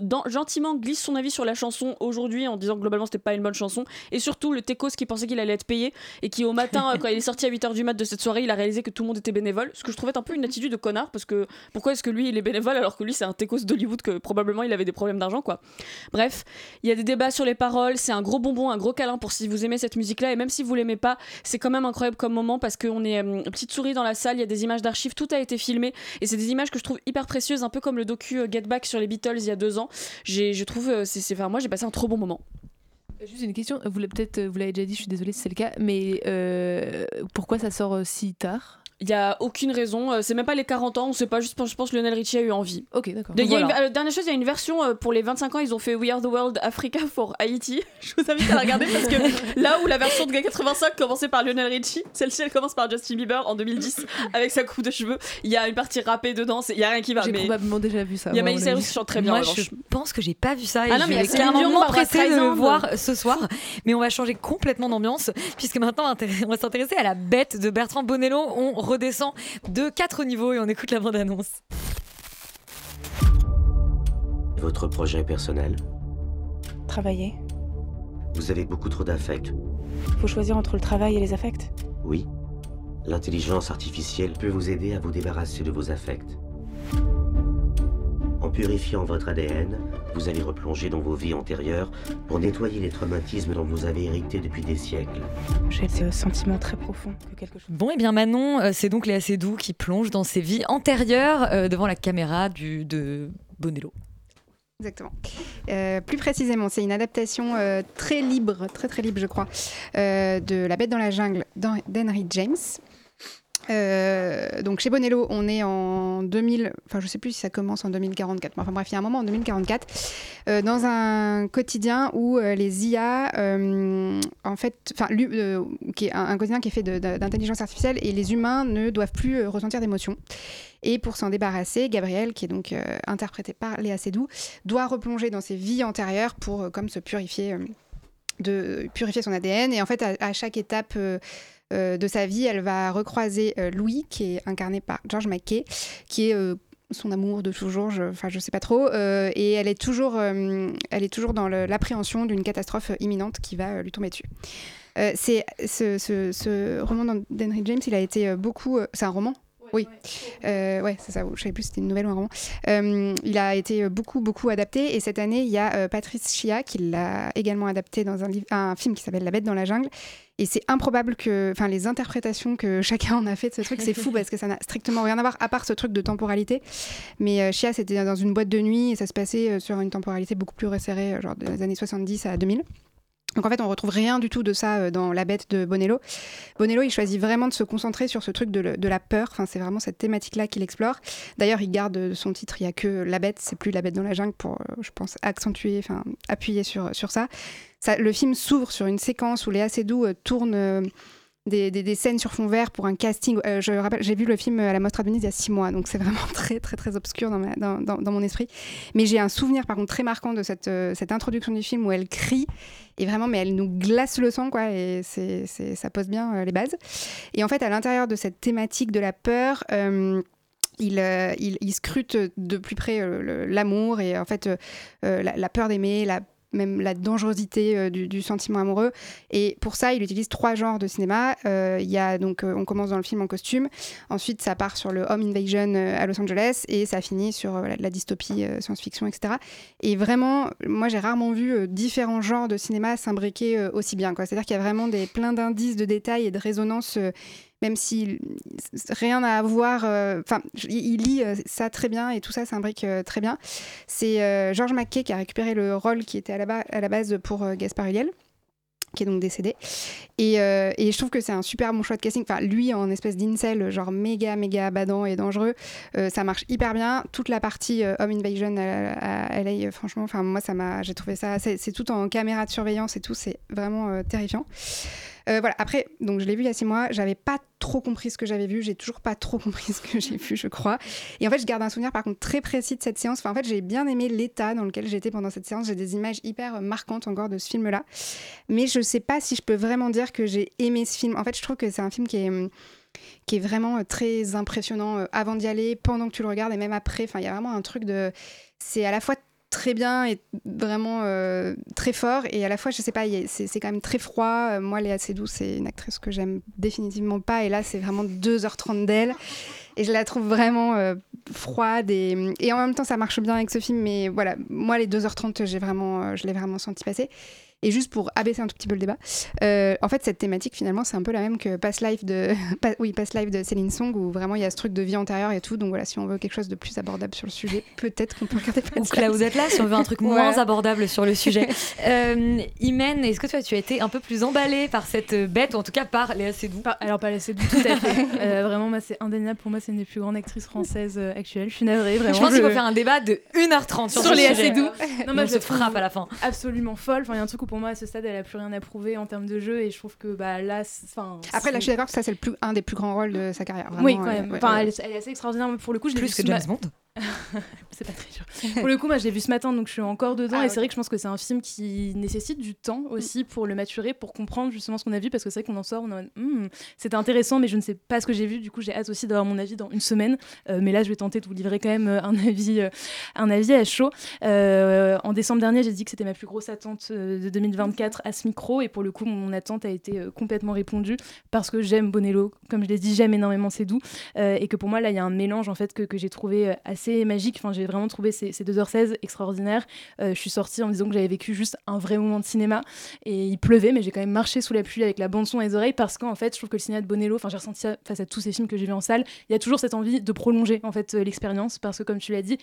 dans- gentiment glisse son avis sur la chanson aujourd'hui en disant que globalement c'était pas une bonne chanson, et surtout le Tecos qui pensait qu'il allait être payé et qui au matin, quand il est sorti à 8h du mat de cette soirée, il a réalisé que tout le monde était bénévole, ce que je trouvais un peu une attitude de connard parce que pourquoi est-ce que lui il est bénévole alors que lui c'est un Tecos d'Hollywood que probablement il avait des problèmes d'argent quoi. Bref, il y a des débats sur les paroles, c'est un gros bonbon, un gros câlin pour si vous aimez cette musique là et même si vous l'aimez pas, c'est quand même incroyable comme moment parce qu'on est euh, petite souris dans la salle, il y a des images d'archives, tout a été filmé. Et c'est des images que je trouve hyper précieuses, un peu comme le docu euh, Back sur les Beatles il y a deux ans. Je trouve, euh, c'est, enfin, moi j'ai passé un trop bon moment. Juste une question, vous l'avez peut-être vous l'avez déjà dit, je suis désolée si c'est le cas, mais euh, pourquoi ça sort euh, si tard? Il y a aucune raison, euh, c'est même pas les 40 ans, on sait pas, juste je pense que Lionel Richie a eu envie. Ok, d'accord. Voilà. euh, dernière chose, il y a une version euh, pour les 25 ans, ils ont fait We Are the World Africa for Haiti. Je vous invite à la regarder parce que là où la version de 85 commençait par Lionel Richie, celle-ci elle commence par Justin Bieber en 2010 avec sa coupe de cheveux. Il y a une partie rappée dedans, c'est- il y a rien qui va. J'ai mais probablement déjà vu ça. Il y a Miley Cyrus qui chante très bien. Moi, je pense que j'ai pas vu ça et Ah non, mais Dion, Barbara m'empresser de le voir ce soir. Mais on va changer complètement d'ambiance puisque maintenant on va s'intéresser à la bête de Bertrand Bonello. On redescend de 4 niveaux et on écoute la bande-annonce. Votre projet personnel Travailler. Vous avez beaucoup trop d'affect. Faut choisir entre le travail et les affects. Oui. L'intelligence artificielle peut vous aider à vous débarrasser de vos affects. En purifiant votre ADN, vous allez replonger dans vos vies antérieures pour nettoyer les traumatismes dont vous avez hérité depuis des siècles. J'ai ce sentiment très profond que quelque chose. Bon, et bien Manon, euh, c'est donc Léa Seydoux qui plonge dans ses vies antérieures euh, devant la caméra du, de Bonello. Exactement. Euh, plus précisément, c'est une adaptation euh, très libre, très très libre, je crois, euh, de La Bête dans la jungle d'Hen- d'Henry James. Euh, donc chez Bonello, on est en 2000, enfin je sais plus si ça commence en 2044, mais enfin bref, il y a un moment en 2044, euh, dans un quotidien où euh, les IA, en fait, enfin, qui est un, quotidien qui est fait d'intelligence artificielle et les humains ne doivent plus ressentir d'émotions. Et pour s'en débarrasser, Gabriel, qui est donc interprété par Léa Seydoux, doit replonger dans ses vies antérieures pour comme se purifier, de purifier son ADN. Et en fait, à, chaque étape de sa vie, elle va recroiser euh, Louis, qui est incarné par George McKay, qui est euh, son amour de toujours, je, enfin je sais pas trop, euh, et elle est toujours, euh, elle est toujours dans l'appréhension d'une catastrophe imminente qui va euh, lui tomber dessus. Euh, ce, ce- roman d'Hen- d'Henry James, il a été euh, beaucoup, euh, c'est un roman. Oui, Euh, ouais, c'est ça. Je savais plus si c'était une nouvelle ou un roman. Euh, il a été beaucoup, beaucoup adapté. Et cette année, il y a euh, Patrice Chia qui l'a également adapté dans un, livre, un film qui s'appelle La Bête dans la jungle. Et c'est improbable que, enfin, les interprétations que chacun en a fait de ce truc, c'est fou parce que ça n'a strictement rien à voir à part ce truc de temporalité. Mais Chia, c'était dans une boîte de nuit et ça se passait sur une temporalité beaucoup plus resserrée, genre des années 70 à 2000. Donc en fait, on retrouve rien du tout de ça euh, dans La Bête de Bonello. Bonello, il choisit vraiment de se concentrer sur ce truc de, la peur. Enfin, c'est vraiment cette thématique-là qu'il explore. D'ailleurs, il garde euh, son titre. Il y a que La Bête, c'est plus La Bête dans la jungle pour, euh, je pense, accentuer, enfin, appuyer sur sur ça. Le film s'ouvre sur une séquence où Léa Seydoux tourne. Des, scènes sur fond vert pour un casting. Euh, je rappelle, j'ai vu le film à la Mostra de Venise il y a six mois, donc c'est vraiment très très très obscur dans, mon esprit. Mais j'ai un souvenir par contre très marquant de cette, euh, cette introduction du film où elle crie et vraiment, mais elle nous glace le sang quoi, et ça pose bien euh, les bases. Et en fait, à l'intérieur de cette thématique de la peur. il, scrute de plus près l'amour et en fait la, la peur d'aimer, la même la dangerosité euh, du, sentiment amoureux. Et pour ça, il utilise trois genres de cinéma. Euh, Il y a donc, euh, on commence dans le film en costume. Ensuite, ça part sur le home invasion à Los Angeles et ça finit sur la, dystopie, science-fiction, etc. Et vraiment, moi, j'ai rarement vu différents genres de cinéma s'imbriquer aussi bien. C'est-à-dire qu'il y a vraiment des, plein d'indices, de détails et de résonances. Même si rien à voir, euh, enfin, il, lit euh, ça très bien et tout ça s'imbrique euh, très bien. C'est euh, George McKay qui a récupéré le rôle qui était à la, base pour Gaspard Ulliel qui est donc décédé. Et, je trouve que c'est un super bon choix de casting. Enfin, lui, en espèce d'incel, genre méga, méga badant et dangereux, ça marche hyper bien. Toute la partie euh, Home Invasion à, à LA, franchement, enfin, moi, j'ai trouvé ça. C'est tout en caméra de surveillance et tout, c'est vraiment terrifiant. Euh, voilà, après, donc je l'ai vu il y a six mois, j'avais pas trop compris ce que j'avais vu, j'ai toujours pas trop compris ce que j'ai vu, je crois. Et en fait, je garde un souvenir par contre très précis de cette séance. Enfin, en fait, j'ai bien aimé l'état dans lequel j'étais pendant cette séance. J'ai des images hyper marquantes encore de ce film-là. Mais je sais pas si je peux vraiment dire que j'ai aimé ce film. En fait, je trouve que c'est un film qui est. qui est vraiment euh, très impressionnant euh, avant d'y aller, pendant que tu le regardes et même après. Enfin, il y a vraiment un truc de. C'est à la fois très bien et vraiment euh, très fort. Et à la fois je sais pas c'est quand même très froid. Euh, moi Léa Seydoux c'est une actrice que j'aime définitivement pas. Et là c'est vraiment 2h30 d'elle. Et je la trouve vraiment euh, froide et, en même temps ça marche bien avec ce film. Mais voilà moi les 2h30 j'ai vraiment je l'ai vraiment senti passer et juste pour abaisser un tout petit peu le débat, euh, en fait, cette thématique, finalement, c'est un peu la même que Past Life de, oui, Past Life de Céline Song, où vraiment il y a ce truc de vie antérieure et tout. Donc voilà, si on veut quelque chose de plus abordable sur le sujet, peut-être qu'on peut regarder Past Ou. Cloud Atlas, si on veut un truc moins abordable sur le sujet. Euh, Imen, est-ce que toi, tu as été un peu plus emballée par cette bête, ou en tout cas par Léa Seydoux? Alors, pas Léa Seydoux, tout à fait. Euh, vraiment, moi, c'est indéniable. Pour moi, c'est une des plus grandes actrices françaises euh, actuelles. Je suis navrée, vraiment. Je pense qu'il faut faire un débat de 1h30 sur, sur Léa. Seydoux. Non, on je trouve frappe à la fin. Absolument folle. Enfin, il y a un truc où pour moi, à ce stade, elle a plus rien à prouver en termes de jeu. Et je trouve que bah, là, enfin. Après, là, je suis d'accord que ça, c'est le plus, un des plus grands rôles de sa carrière. oui, quand euh, même. ouais, enfin, ouais. Elle, est, elle est assez extraordinaire. mais Pour le coup, je l'ai Plus que James ma- Bond. c'est pas très dur. pour le coup, moi, je l'ai vu ce matin, donc je suis encore dedans. Ah, et c'est vrai que je pense que c'est un film qui nécessite du temps aussi pour le maturer, pour comprendre justement ce qu'on a vu, parce que c'est vrai qu'on en sort, on est en mode, Hmm, c'était intéressant, mais je ne sais pas ce que j'ai vu. Du coup, j'ai hâte aussi d'avoir mon avis dans une semaine. Euh, mais là, je vais tenter de vous livrer quand même euh, un avis, euh, un avis à chaud. Euh, en décembre dernier, j'ai dit que c'était ma plus grosse attente de 2024 à ce micro, et pour le coup, mon attente a été complètement répondue parce que j'aime Bonello. Comme je l'ai dit, j'aime énormément C'est doux, et que pour moi, là, il y a un mélange en fait que, que j'ai trouvé euh, magique. Enfin, j'ai vraiment trouvé ces, ces 2h16 extraordinaires. Euh, je suis sortie en disant que j'avais vécu juste un vrai moment de cinéma, et il pleuvait, mais j'ai quand même marché sous la pluie avec la bande son et les oreilles parce qu'en fait, je trouve que le cinéma de Bonello, enfin, j'ai ressenti face à tous ces films que j'ai vus en salle, il y a toujours cette envie de prolonger en fait euh, l'expérience parce que comme tu l'as dit,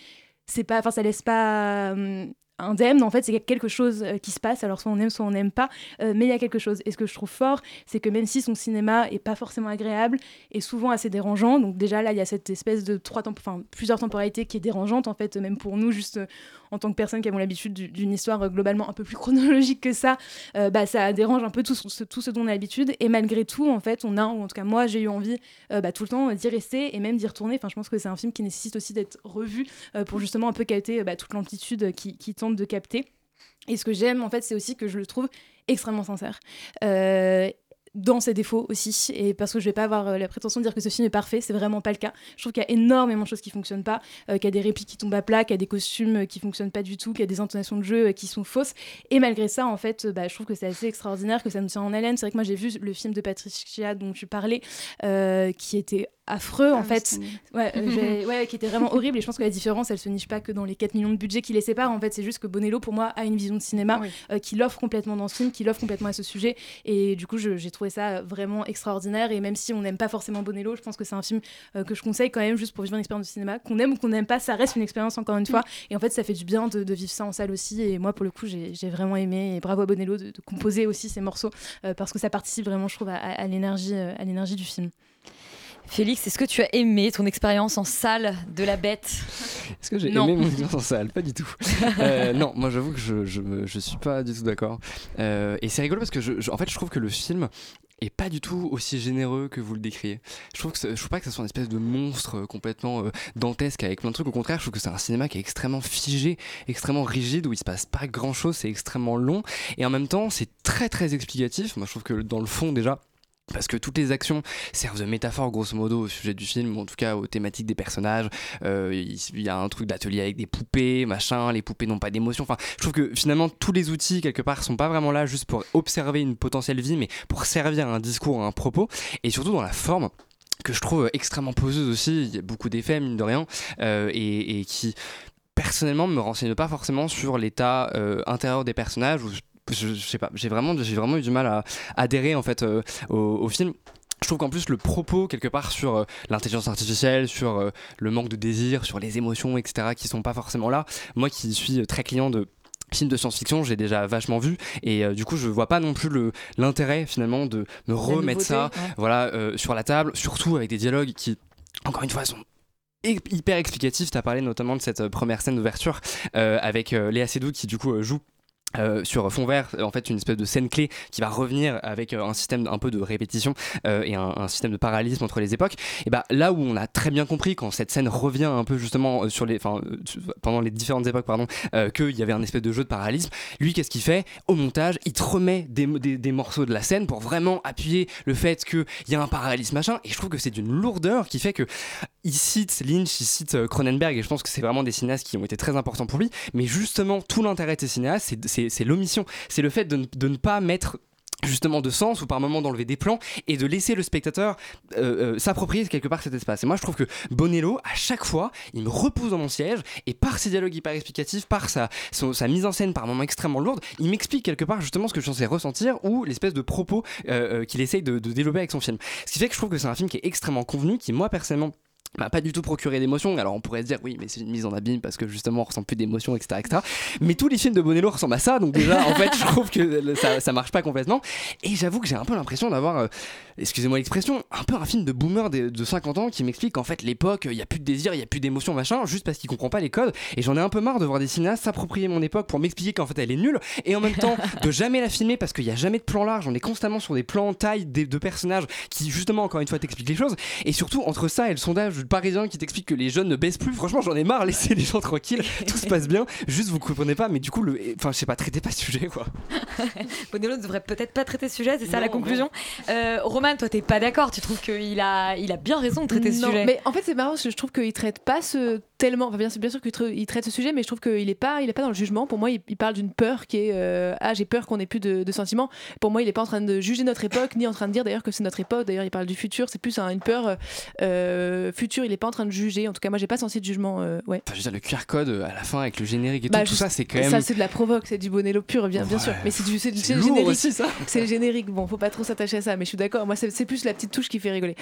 c'est pas, enfin, ça laisse pas. hum, indemne, en fait, c'est quelque chose euh, qui se passe, alors soit on aime, soit on n'aime pas, euh, mais il y a quelque chose. Et ce que je trouve fort, c'est que même si son cinéma est pas forcément agréable, et souvent assez dérangeant, donc déjà là, il y a cette espèce de trois temp- plusieurs temporalités qui est dérangeante, en fait, même pour nous, juste euh, en tant que personnes qui avons l'habitude du- d'une histoire globalement un peu plus chronologique que ça, bah, ça dérange un peu tout ce, tout ce dont on a l'habitude, et malgré tout, en fait, on a, ou en tout cas moi, j'ai eu envie bah, tout le temps d'y rester et même d'y retourner. Enfin, je pense que c'est un film qui nécessite aussi d'être revu pour justement un peu capter euh, bah, toute l'amplitude qui, qui de capter. Et ce que j'aime, en fait, c'est aussi que je le trouve extrêmement sincère. Euh, dans ses défauts aussi, et parce que je vais pas avoir euh, la prétention de dire que ce film est parfait, c'est vraiment pas le cas. Je trouve qu'il y a énormément de choses qui fonctionnent pas, euh, qu'il y a des répliques qui tombent à plat, qu'il y a des costumes qui fonctionnent pas du tout, qu'il y a des intonations de jeu qui sont fausses, et malgré ça, en fait, bah, je trouve que c'est assez extraordinaire, que ça nous tient en haleine. C'est vrai que moi j'ai vu le film de Patricia dont tu parlais, qui était affreux en Ah, fait, ouais, euh, ouais, qui était vraiment horrible. Et je pense que la différence, elle se niche pas que dans les 4 millions de budget qui les séparent. En fait, c'est juste que Bonello, pour moi, a une vision de cinéma euh, qui l'offre complètement dans ce film, qui l'offre complètement à ce sujet. Et du coup, j'ai trouvé ça vraiment extraordinaire. Et même si on n'aime pas forcément Bonello, je pense que c'est un film euh, que je conseille quand même juste pour vivre une expérience de cinéma. Qu'on aime ou qu'on n'aime pas, ça reste une expérience encore une fois. Et en fait, ça fait du bien de, de vivre ça en salle aussi. Et moi, pour le coup, j'ai vraiment aimé. Et bravo à Bonello de, de composer aussi ces morceaux euh, parce que ça participe vraiment, je trouve, à, l'énergie, à l'énergie du film. Félix, est-ce que tu as aimé ton expérience en salle de la bête? Est-ce que j'ai aimé mon expérience en salle? Pas du tout. Euh, non, moi j'avoue que je, je, suis pas du tout d'accord. Euh, et c'est rigolo parce que je, je- en fait je trouve que le film est pas du tout aussi généreux que vous le décrivez. Je trouve que ce- je trouve pas que ce soit une espèce de monstre complètement euh, dantesque avec plein de trucs. Au contraire, je trouve que c'est un cinéma qui est extrêmement figé, extrêmement rigide où il se passe pas grand chose, c'est extrêmement long et en même temps c'est très très explicatif. Moi je trouve que dans le fond déjà parce que toutes les actions servent de métaphore grosso modo au sujet du film, ou en tout cas aux thématiques des personnages. Euh, Il y a un truc d'atelier avec des poupées, machin, les poupées n'ont pas d'émotion. Enfin, je trouve que finalement tous les outils quelque part sont pas vraiment là juste pour observer une potentielle vie, mais pour servir un discours, un propos, et surtout dans la forme que je trouve extrêmement poseuse aussi. Il y a beaucoup d'effets, mine de rien, euh, et, et qui personnellement me renseigne pas forcément sur l'état euh, intérieur des personnages ou je, je sais pas j'ai vraiment j'ai vraiment eu du mal à adhérer en fait euh, au, au film je trouve qu'en plus le propos quelque part sur euh, l'intelligence artificielle, sur euh, le manque de désir, sur les émotions, etc., qui sont pas forcément là. Moi qui suis très client de films de science-fiction, j'ai déjà vachement vu et du coup je vois pas non plus l'intérêt finalement de me remettre ça, ouais. voilà, sur la table, surtout avec des dialogues qui encore une fois sont hy- hyper explicatifs. Tu as parlé notamment de cette première scène d'ouverture avec Léa Seydoux qui du coup joue euh, sur fond vert, en fait, une espèce de scène clé qui va revenir avec euh, un système un peu de répétition euh, et un, système de parallélisme entre les époques. Et bah là où on a très bien compris quand cette scène revient un peu justement sur les, pendant les différentes époques, pardon, qu'il y avait un espèce de jeu de parallélisme. Lui, qu'est-ce qu'il fait? Au montage Il te remet des, des, des morceaux de la scène pour vraiment appuyer le fait qu'il y a un parallélisme machin. Et je trouve que c'est d'une lourdeur qui fait que il cite Lynch, il cite Cronenberg, et je pense que c'est vraiment des cinéastes qui ont été très importants pour lui. Mais justement, tout l'intérêt de ces cinéastes, c'est- c'est l'omission. C'est le fait de, ne- pas mettre justement de sens ou par moment d'enlever des plans et de laisser le spectateur euh, euh, s'approprier quelque part cet espace et moi je trouve que Bonello à chaque fois il me repousse dans mon siège et par ses dialogues hyper explicatifs par sa, mise en scène par moments extrêmement lourde il m'explique quelque part justement ce que je suis censé ressentir ou l'espèce de propos euh, qu'il essaye de, de développer avec son film ce qui fait que je trouve que c'est un film qui est extrêmement convenu qui moi personnellement m'a pas du tout procuré d'émotion. Alors on pourrait se dire oui mais c'est une mise en abîme parce que justement on ressent plus d'émotion etc, etc. Mais tous les films de Bonello ressemblent à ça donc déjà en fait je trouve que ça, marche pas complètement. Et j'avoue que j'ai un peu l'impression d'avoir, euh, excusez-moi l'expression, un peu un film de boomer de, de 50 ans qui m'explique qu'en fait l'époque il y a plus de désir, il y a plus d'émotion machin juste parce qu'il comprend pas les codes. Et j'en ai un peu marre de voir des cinéastes s'approprier mon époque pour m'expliquer qu'en fait elle est nulle et en même temps de jamais la filmer parce qu'il y a jamais de plan large. On est constamment sur des plans taille de personnages qui justement encore une fois t'expliquent les choses. Et surtout entre ça et le sondage Parisien qui t'explique que les jeunes ne baissent plus. Franchement j'en ai marre, laissez les gens tranquilles, tout se passe bien. Juste vous comprenez pas, mais du coup le, enfin je sais pas, traitez pas ce sujet quoi. Bonello ne devrait peut-être pas traiter ce sujet, c'est ça Non, la conclusion. Euh, Roman, toi t'es pas d'accord, tu trouves qu'il a, il a bien raison de traiter ce Non, sujet. Mais en fait, c'est marrant parce que je trouve qu'il traite pas ce tellement. Enfin, bien, sûr qu'il tra- il traite ce sujet, mais je trouve qu'il est pas, il est pas dans le jugement. Pour moi, il, il parle d'une peur qui est euh, ah j'ai peur qu'on ait plus de, de sentiments. Pour moi, il est pas en train de juger notre époque, ni en train de dire d'ailleurs que c'est notre époque. D'ailleurs, il parle du futur. C'est plus un- une peur euh, future. Il est pas en train de juger. En tout cas, moi, j'ai pas senti de jugement. euh, ouais. Enfin, je veux dire, le QR code à la fin avec le générique et Bah, tout, tout ça c'est quand même. Ça, c'est de la provoque, c'est du Bonello pur, bien, sûr. Mais c'est du, générique. aussi, ça. C'est le générique. Bon, faut pas trop s'attacher à ça, mais je suis d'accord. Moi, c'est plus la petite touche qui fait rigoler.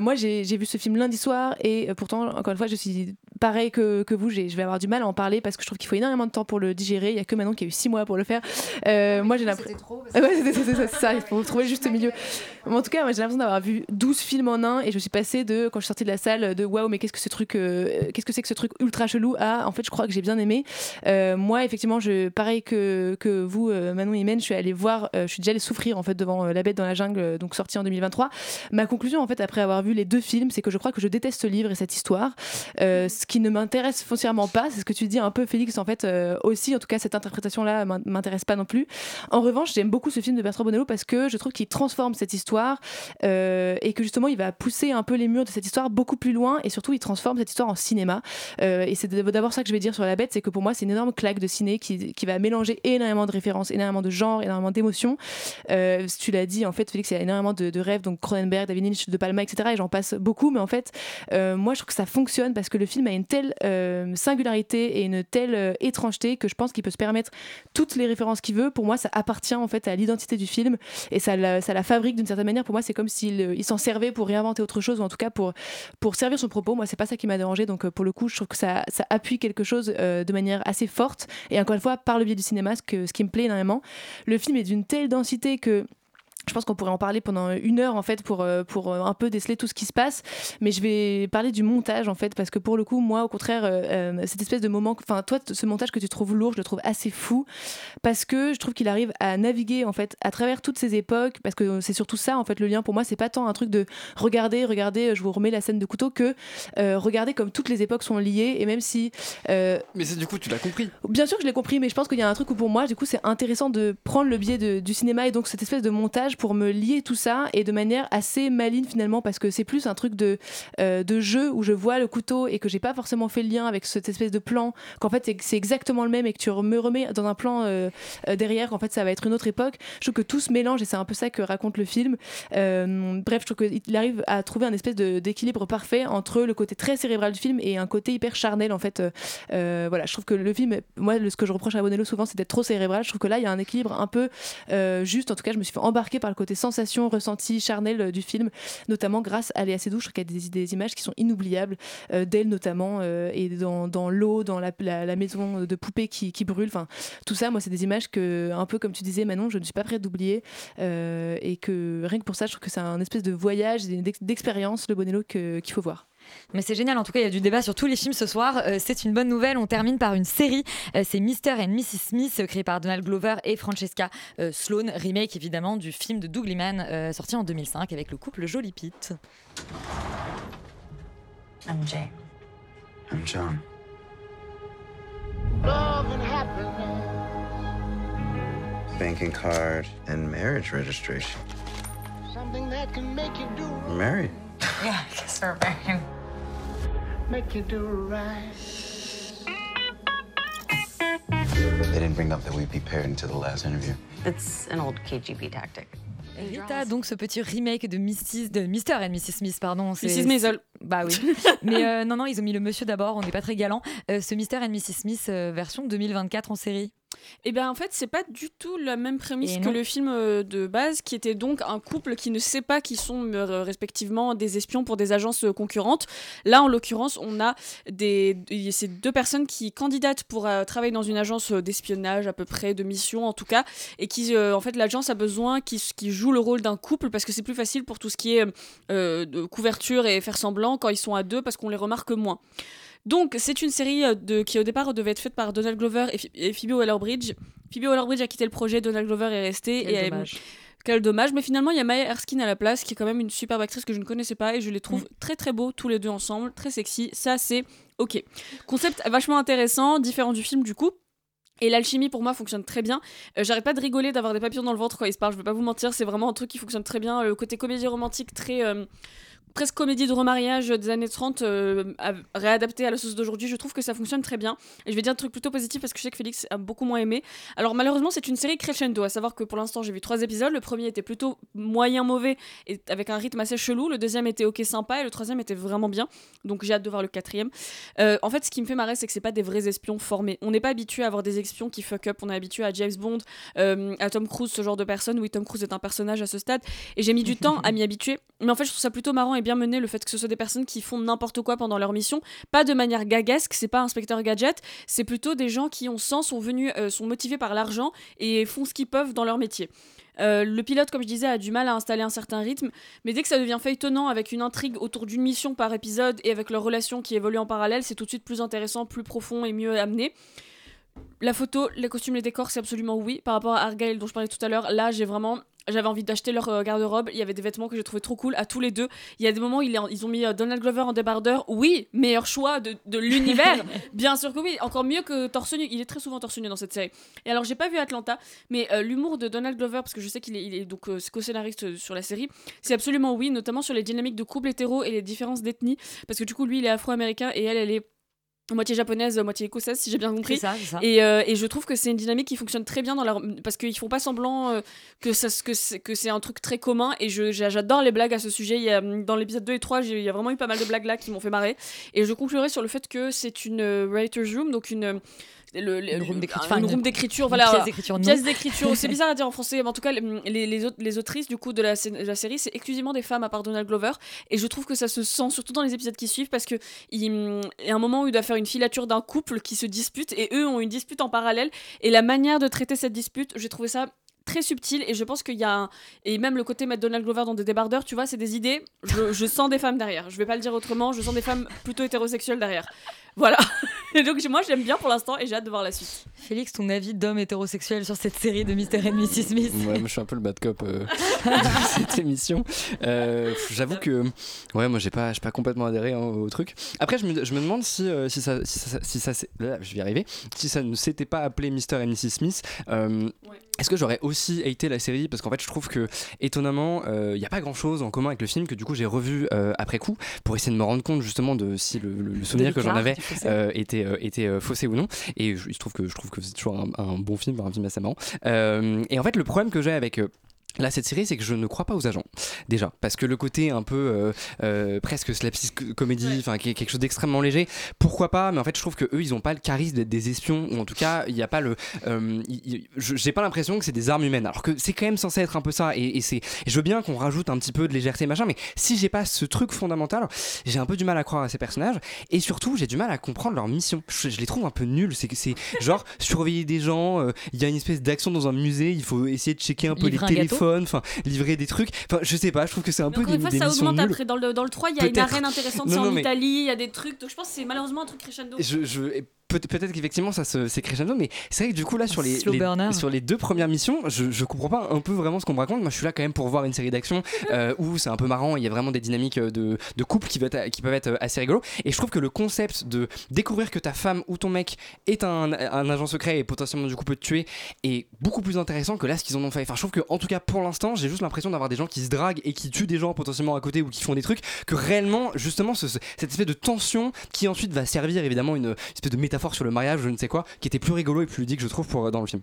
Moi, j'ai vu ce film lundi soir et pourtant, encore une fois, je suis pareil que, que vous. Je vais avoir du mal à en parler parce que je trouve qu'il faut énormément de temps pour le digérer. Il y a que maintenant qui a eu six mois pour le faire. Euh, moi, j'ai l'impression. Ouais, c'est ça. Il faut trouver le juste milieu. Mais en tout cas, j'ai l'impression d'avoir vu 12 films en un et je suis passée de, quand je suis sortie de la salle, de waouh, mais qu'est-ce que ce truc, euh, qu'est-ce que c'est que ce truc ultra chelou à en fait, je crois que j'ai bien aimé. Euh, moi, effectivement, je, pareil que, que vous, Manon et Imen, je suis allée voir, je suis déjà allée souffrir en fait devant La Bête dans la jungle, donc sorti en 2023. Ma conclusion, en fait, après avoir vu les deux films, c'est que je crois que je déteste ce livre et cette histoire. Ce qui ne m'intéresse foncièrement pas, c'est ce que tu dis un peu, Félix, en fait, euh, aussi, en tout cas, cette interprétation-là m'in- m'intéresse pas non plus. En revanche, j'aime beaucoup ce film de Bertrand Bonello parce que je trouve qu'il transforme cette histoire euh, et que justement, il va pousser un peu les murs de cette histoire beaucoup plus loin et surtout, il transforme cette histoire en cinéma. Euh, et c'est d'abord ça que je vais dire sur La Bête, c'est que pour moi, c'est une énorme claque de ciné qui, va mélanger énormément de références, énormément de genres, énormément d'émotions. Tu l'as dit, en fait, Félix, il y a énormément de, de rêves, donc Cronenberg, David Lynch, De Palma, etc. Et j'en passe beaucoup, mais en fait, moi, je trouve que ça fonctionne parce que le film a une telle euh, singularité et une telle euh, étrangeté que je pense qu'il peut se permettre toutes les références qu'il veut. Pour moi, ça appartient en fait à l'identité du film et ça la, fabrique d'une certaine manière. Pour moi, c'est comme s'il euh, s'en servait pour réinventer autre chose ou en tout cas pour, servir son propos. Moi, c'est pas ça qui m'a dérangé. Donc, pour le coup, je trouve que ça, appuie quelque chose de manière assez forte et encore une fois, par le biais du cinéma, ce, que, ce qui me plaît énormément. Le film est d'une telle densité que je pense qu'on pourrait en parler pendant une heure en fait pour, euh, pour euh, un peu déceler tout ce qui se passe. Mais je vais parler du montage en fait parce que pour le coup moi au contraire euh, cette espèce de moment enfin toi ce montage que tu trouves lourd je le trouve assez fou. Parce que je trouve qu'il arrive à naviguer en fait à travers toutes ces époques parce que c'est surtout ça en fait le lien. Pour moi c'est pas tant un truc de regarder regarder je vous remets la scène de couteau que euh, regarder comme toutes les époques sont liées et même si euh, Mais c'est du coup, tu l'as compris. Bien sûr que je l'ai compris, mais je pense qu'il y a un truc où pour moi, du coup, c'est intéressant de prendre le biais de- du cinéma et donc cette espèce de montage pour me lier tout ça et de manière assez maligne finalement, parce que c'est plus un truc de, euh, de jeu où je vois le couteau et que j'ai pas forcément fait le lien avec cette espèce de plan, qu'en fait c'est- exactement le même et que tu me remets dans un plan euh, euh, derrière, qu'en fait ça va être une autre époque. Je trouve que tout se mélange et c'est un peu ça que raconte le film. Bref, je trouve qu'il arrive à trouver un espèce d'équilibre parfait entre le côté très cérébral du film et un côté hyper charnel en fait. Voilà, je trouve que le film, moi, ce que je reproche à Bonello souvent, c'est d'être trop cérébral. Je trouve que là, il y a un équilibre un peu juste. En tout cas, je me suis fait embarquer par le côté sensation, ressenti, charnel euh, du film, notamment grâce à Léa Seydoux. Y a des, images qui sont inoubliables euh, d'elle notamment euh, et dans, dans l'eau, dans la, maison de poupée qui, qui brûle. Enfin, tout ça, moi, c'est des images que, un peu comme tu disais, Manon, je ne suis pas prête d'oublier et que rien que pour ça, je trouve que c'est un espèce de voyage, d'expérience, le Bonello qu'il faut voir. Mais c'est génial, en tout cas, il y a du débat sur tous les films ce soir. Euh, c'est une bonne nouvelle. On termine par une série. Euh, c'est Mr. and Mrs. Smith, euh, créé par Donald Glover et Francesca euh, Sloan, remake évidemment du film de Doug Liman, euh, sorti en 2005 avec le couple Jolie Pitt. I'm Jay. I'm John. Love and happiness. Banking card and marriage registration. Something that can make you do We're married. Yeah, I guess we're married. Make you do right. They didn't bring up that we'd be paired until the last interview. It's an old KGB tactic. Rita, donc ce petit remake de, Mrs. de Mr. and Mrs. Smith, pardon. Mrs. Maisel. Bah oui. Mais euh, non, non, ils ont mis le monsieur d'abord, on n'est pas très galant. Euh, ce Mr. and Mrs. Smith euh, version 2024 en série. Et bien en fait, c'est pas du tout la même prémisse Et que non. le film euh, de base, qui était donc un couple qui ne sait pas qu'ils sont euh, respectivement des espions pour des agences euh, concurrentes. Là, en l'occurrence, on a des, ces deux personnes qui candidatent pour euh, travailler dans une agence d'espionnage à peu près, de mission en tout cas, et qui, euh, en fait, l'agence a besoin qu'ils qui jouent le rôle d'un couple parce que c'est plus facile pour tout ce qui est de couverture et faire semblant quand ils sont à deux parce qu'on les remarque moins. Donc, c'est une série euh, de, qui au départ devait être faite par Donald Glover et, Ph- et Phoebe Waller-Bridge. Phoebe Waller-Bridge a quitté le projet, Donald Glover est resté. Quel et elle- dommage. quel dommage. Mais finalement, il y a Maya Erskine à la place, qui est quand même une superbe actrice que je ne connaissais pas, et je les trouve très très beaux tous les deux ensemble, très sexy. Ça, c'est ok. Concept vachement intéressant, différent du film du coup. Et l'alchimie pour moi fonctionne très bien. Euh, J'arrête pas de rigoler d'avoir des papillons dans le ventre quand ils se parlent, je vais pas vous mentir, c'est vraiment un truc qui fonctionne très bien. Le côté comédie romantique très. euh, presque comédie de remariage des années 30 euh, à- réadaptée à la sauce d'aujourd'hui, je trouve que ça fonctionne très bien. Et je vais dire un truc plutôt positif parce que je sais que Félix a beaucoup moins aimé. Alors malheureusement, c'est une série crescendo, à savoir que pour l'instant, j'ai vu trois épisodes. Le premier était plutôt moyen mauvais et avec un rythme assez chelou. Le deuxième était ok sympa et le troisième était vraiment bien. Donc j'ai hâte de voir le quatrième. Euh, en fait, ce qui me fait marrer, c'est que c'est pas des vrais espions formés. On n'est pas habitué à avoir des espions qui fuck up. On est habitué à James Bond, euh, à Tom Cruise, ce genre de personne. Oui, Tom Cruise est un personnage à ce stade. Et j'ai mis du temps à m'y habituer. Mais en fait, je trouve ça plutôt marrant et bien mené le fait que ce soit des personnes qui font n'importe quoi pendant leur mission. Pas de manière gaguesque, c'est pas Inspecteur Gadget. C'est plutôt des gens qui ont sens, sont venus, euh, sont motivés par l'argent et font ce qu'ils peuvent dans leur métier. Euh, le pilote, comme je disais, a du mal à installer un certain rythme, mais dès que ça devient feuilletonnant avec une intrigue autour d'une mission par épisode et avec leur relation qui évolue en parallèle, c'est tout de suite plus intéressant, plus profond et mieux amené. La photo, les costumes, les décors, c'est absolument oui. Par rapport à Argyle dont je parlais tout à l'heure, là j'ai vraiment. J'avais envie d'acheter leur euh, garde-robe. Il y avait des vêtements que j'ai trouvé trop cool à tous les deux. Il y a des moments où ils ont mis euh, Donald Glover en débardeur. Oui, meilleur choix de, de l'univers. Bien sûr que oui. Encore mieux que torse nu. Il est très souvent torse nu dans cette série. Et alors, j'ai pas vu Atlanta, mais euh, l'humour de Donald Glover, parce que je sais qu'il est, il est donc euh, co-scénariste sur la série, c'est absolument oui, notamment sur les dynamiques de couple hétéro et les différences d'ethnie. Parce que du coup, lui, il est afro-américain et elle, elle est moitié japonaise, moitié écossaise, si j'ai bien compris. C'est ça, c'est ça. Et, euh, et je trouve que c'est une dynamique qui fonctionne très bien dans leur... parce qu'ils font pas semblant euh, que, ça, que, c'est, que c'est un truc très commun. Et j'adore les blagues à ce sujet. Il y a, dans l'épisode 2 et 3, j'ai- il y a vraiment eu pas mal de blagues là qui m'ont fait marrer. Et je conclurai sur le fait que c'est une euh, writer's room, donc une. Le, le- Une room d'écriture, une room d'écriture, voilà. pièce d'écriture. C'est bizarre à dire en français, mais en tout cas, les, les, les autrices du coup de la, sé- de la série, c'est exclusivement des femmes à part Donald Glover. Et je trouve que ça se sent surtout dans les épisodes qui suivent parce que il y a un moment où il doit faire une filature d'un couple qui se dispute et eux ont une dispute en parallèle. Et la manière de traiter cette dispute, j'ai trouvé ça très subtil et je pense qu'il y a un... et même le côté mettre Donald Glover dans des débardeurs tu vois c'est des idées je, je sens des femmes derrière je vais pas le dire autrement je sens des femmes plutôt hétérosexuelles derrière voilà et donc moi j'aime bien pour l'instant et j'ai hâte de voir la suite Félix, ton avis d'homme hétérosexuel sur cette série de Mr. and Mrs. Smith Ouais, moi je suis un peu le bad cop euh, de cette émission. Euh, J'avoue que ouais, moi j'ai pas, j'ai pas complètement adhéré hein, au truc. Après, je me, je me demande si, euh, si ça, si ça, si ça, s'est- là, je vais y arriver, si ça ne s'était pas appelé Mr. et Mrs. Smith. euh, Est-ce que j'aurais aussi haté la série? Parce qu'en fait, je trouve que étonnamment, il n'y a pas grand chose en commun avec le film que du coup j'ai revu euh, après coup pour essayer de me rendre compte justement de si le, souvenir que j'en avais euh, était, euh, était euh, faussé ou non. Et je- il se trouve que je trouve que c'est toujours un, un bon film, un film assez marrant. Euh, et en fait, le problème que j'ai avec. Là, cette série, c'est que je ne crois pas aux agents. Déjà, parce que le côté un peu euh, euh, presque slapstick comédie, enfin quelque chose d'extrêmement léger, pourquoi pas Mais en fait, je trouve que eux, ils ont pas le charisme d'être des espions, ou en tout cas, il n'y a pas le. euh, J'ai pas l'impression que c'est des armes humaines, alors que c'est quand même censé être un peu ça. Et, et c'est, je veux bien qu'on rajoute un petit peu de légèreté, machin, mais si j'ai pas ce truc fondamental, j'ai un peu du mal à croire à ces personnages, et surtout, j'ai du mal à comprendre leur mission. Je, je les trouve un peu nuls. C'est que c'est genre surveiller des gens. euh, Il y a une espèce d'action dans un musée. Il faut essayer de checker un peu les gâteau. Téléphone, enfin livrer des trucs. Enfin, je sais pas, je trouve que c'est un Mais peu des, fois, des ça augmente nulles. après. Dans le, dans le 3, il y a une arène intéressante, c'est en mais- Italie, il y a des trucs. Donc je pense que c'est malheureusement un truc crescendo. Je, peut-être qu'effectivement ça c'est crescendo, mais c'est vrai que du coup là sur les, sur les deux premières missions, je, je comprends pas un peu vraiment ce qu'on me raconte. Moi je suis là quand même pour voir une série d'action euh, où c'est un peu marrant, il y a vraiment des dynamiques euh, de, de couple qui, être- qui peuvent être euh, assez rigolos. Et je trouve que le concept de découvrir que ta femme ou ton mec est un, un agent secret et potentiellement du coup peut te tuer est beaucoup plus intéressant que là ce qu'ils en ont fait. Enfin je trouve que en tout cas pour l'instant j'ai juste l'impression d'avoir des gens qui se draguent et qui tuent des gens potentiellement à côté ou qui font des trucs que réellement justement ce- cette espèce de tension qui ensuite va servir évidemment une espèce de métaphore sur le mariage je ne sais quoi qui était plus rigolo et plus ludique je trouve pour, dans le film.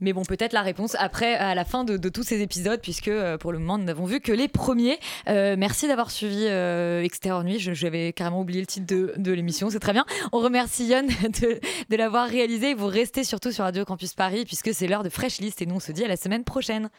Mais bon, peut-être la réponse après, à la fin de, tous ces épisodes, puisque euh, pour le moment, nous n'avons vu que les premiers. Euh, merci d'avoir suivi euh, Extérieur Nuit. J'avais carrément oublié le titre de, de l'émission, c'est très bien. On remercie Yann de, de l'avoir réalisé. Vous restez surtout sur Radio Campus Paris, puisque c'est l'heure de Fresh List et nous, on se dit à la semaine prochaine.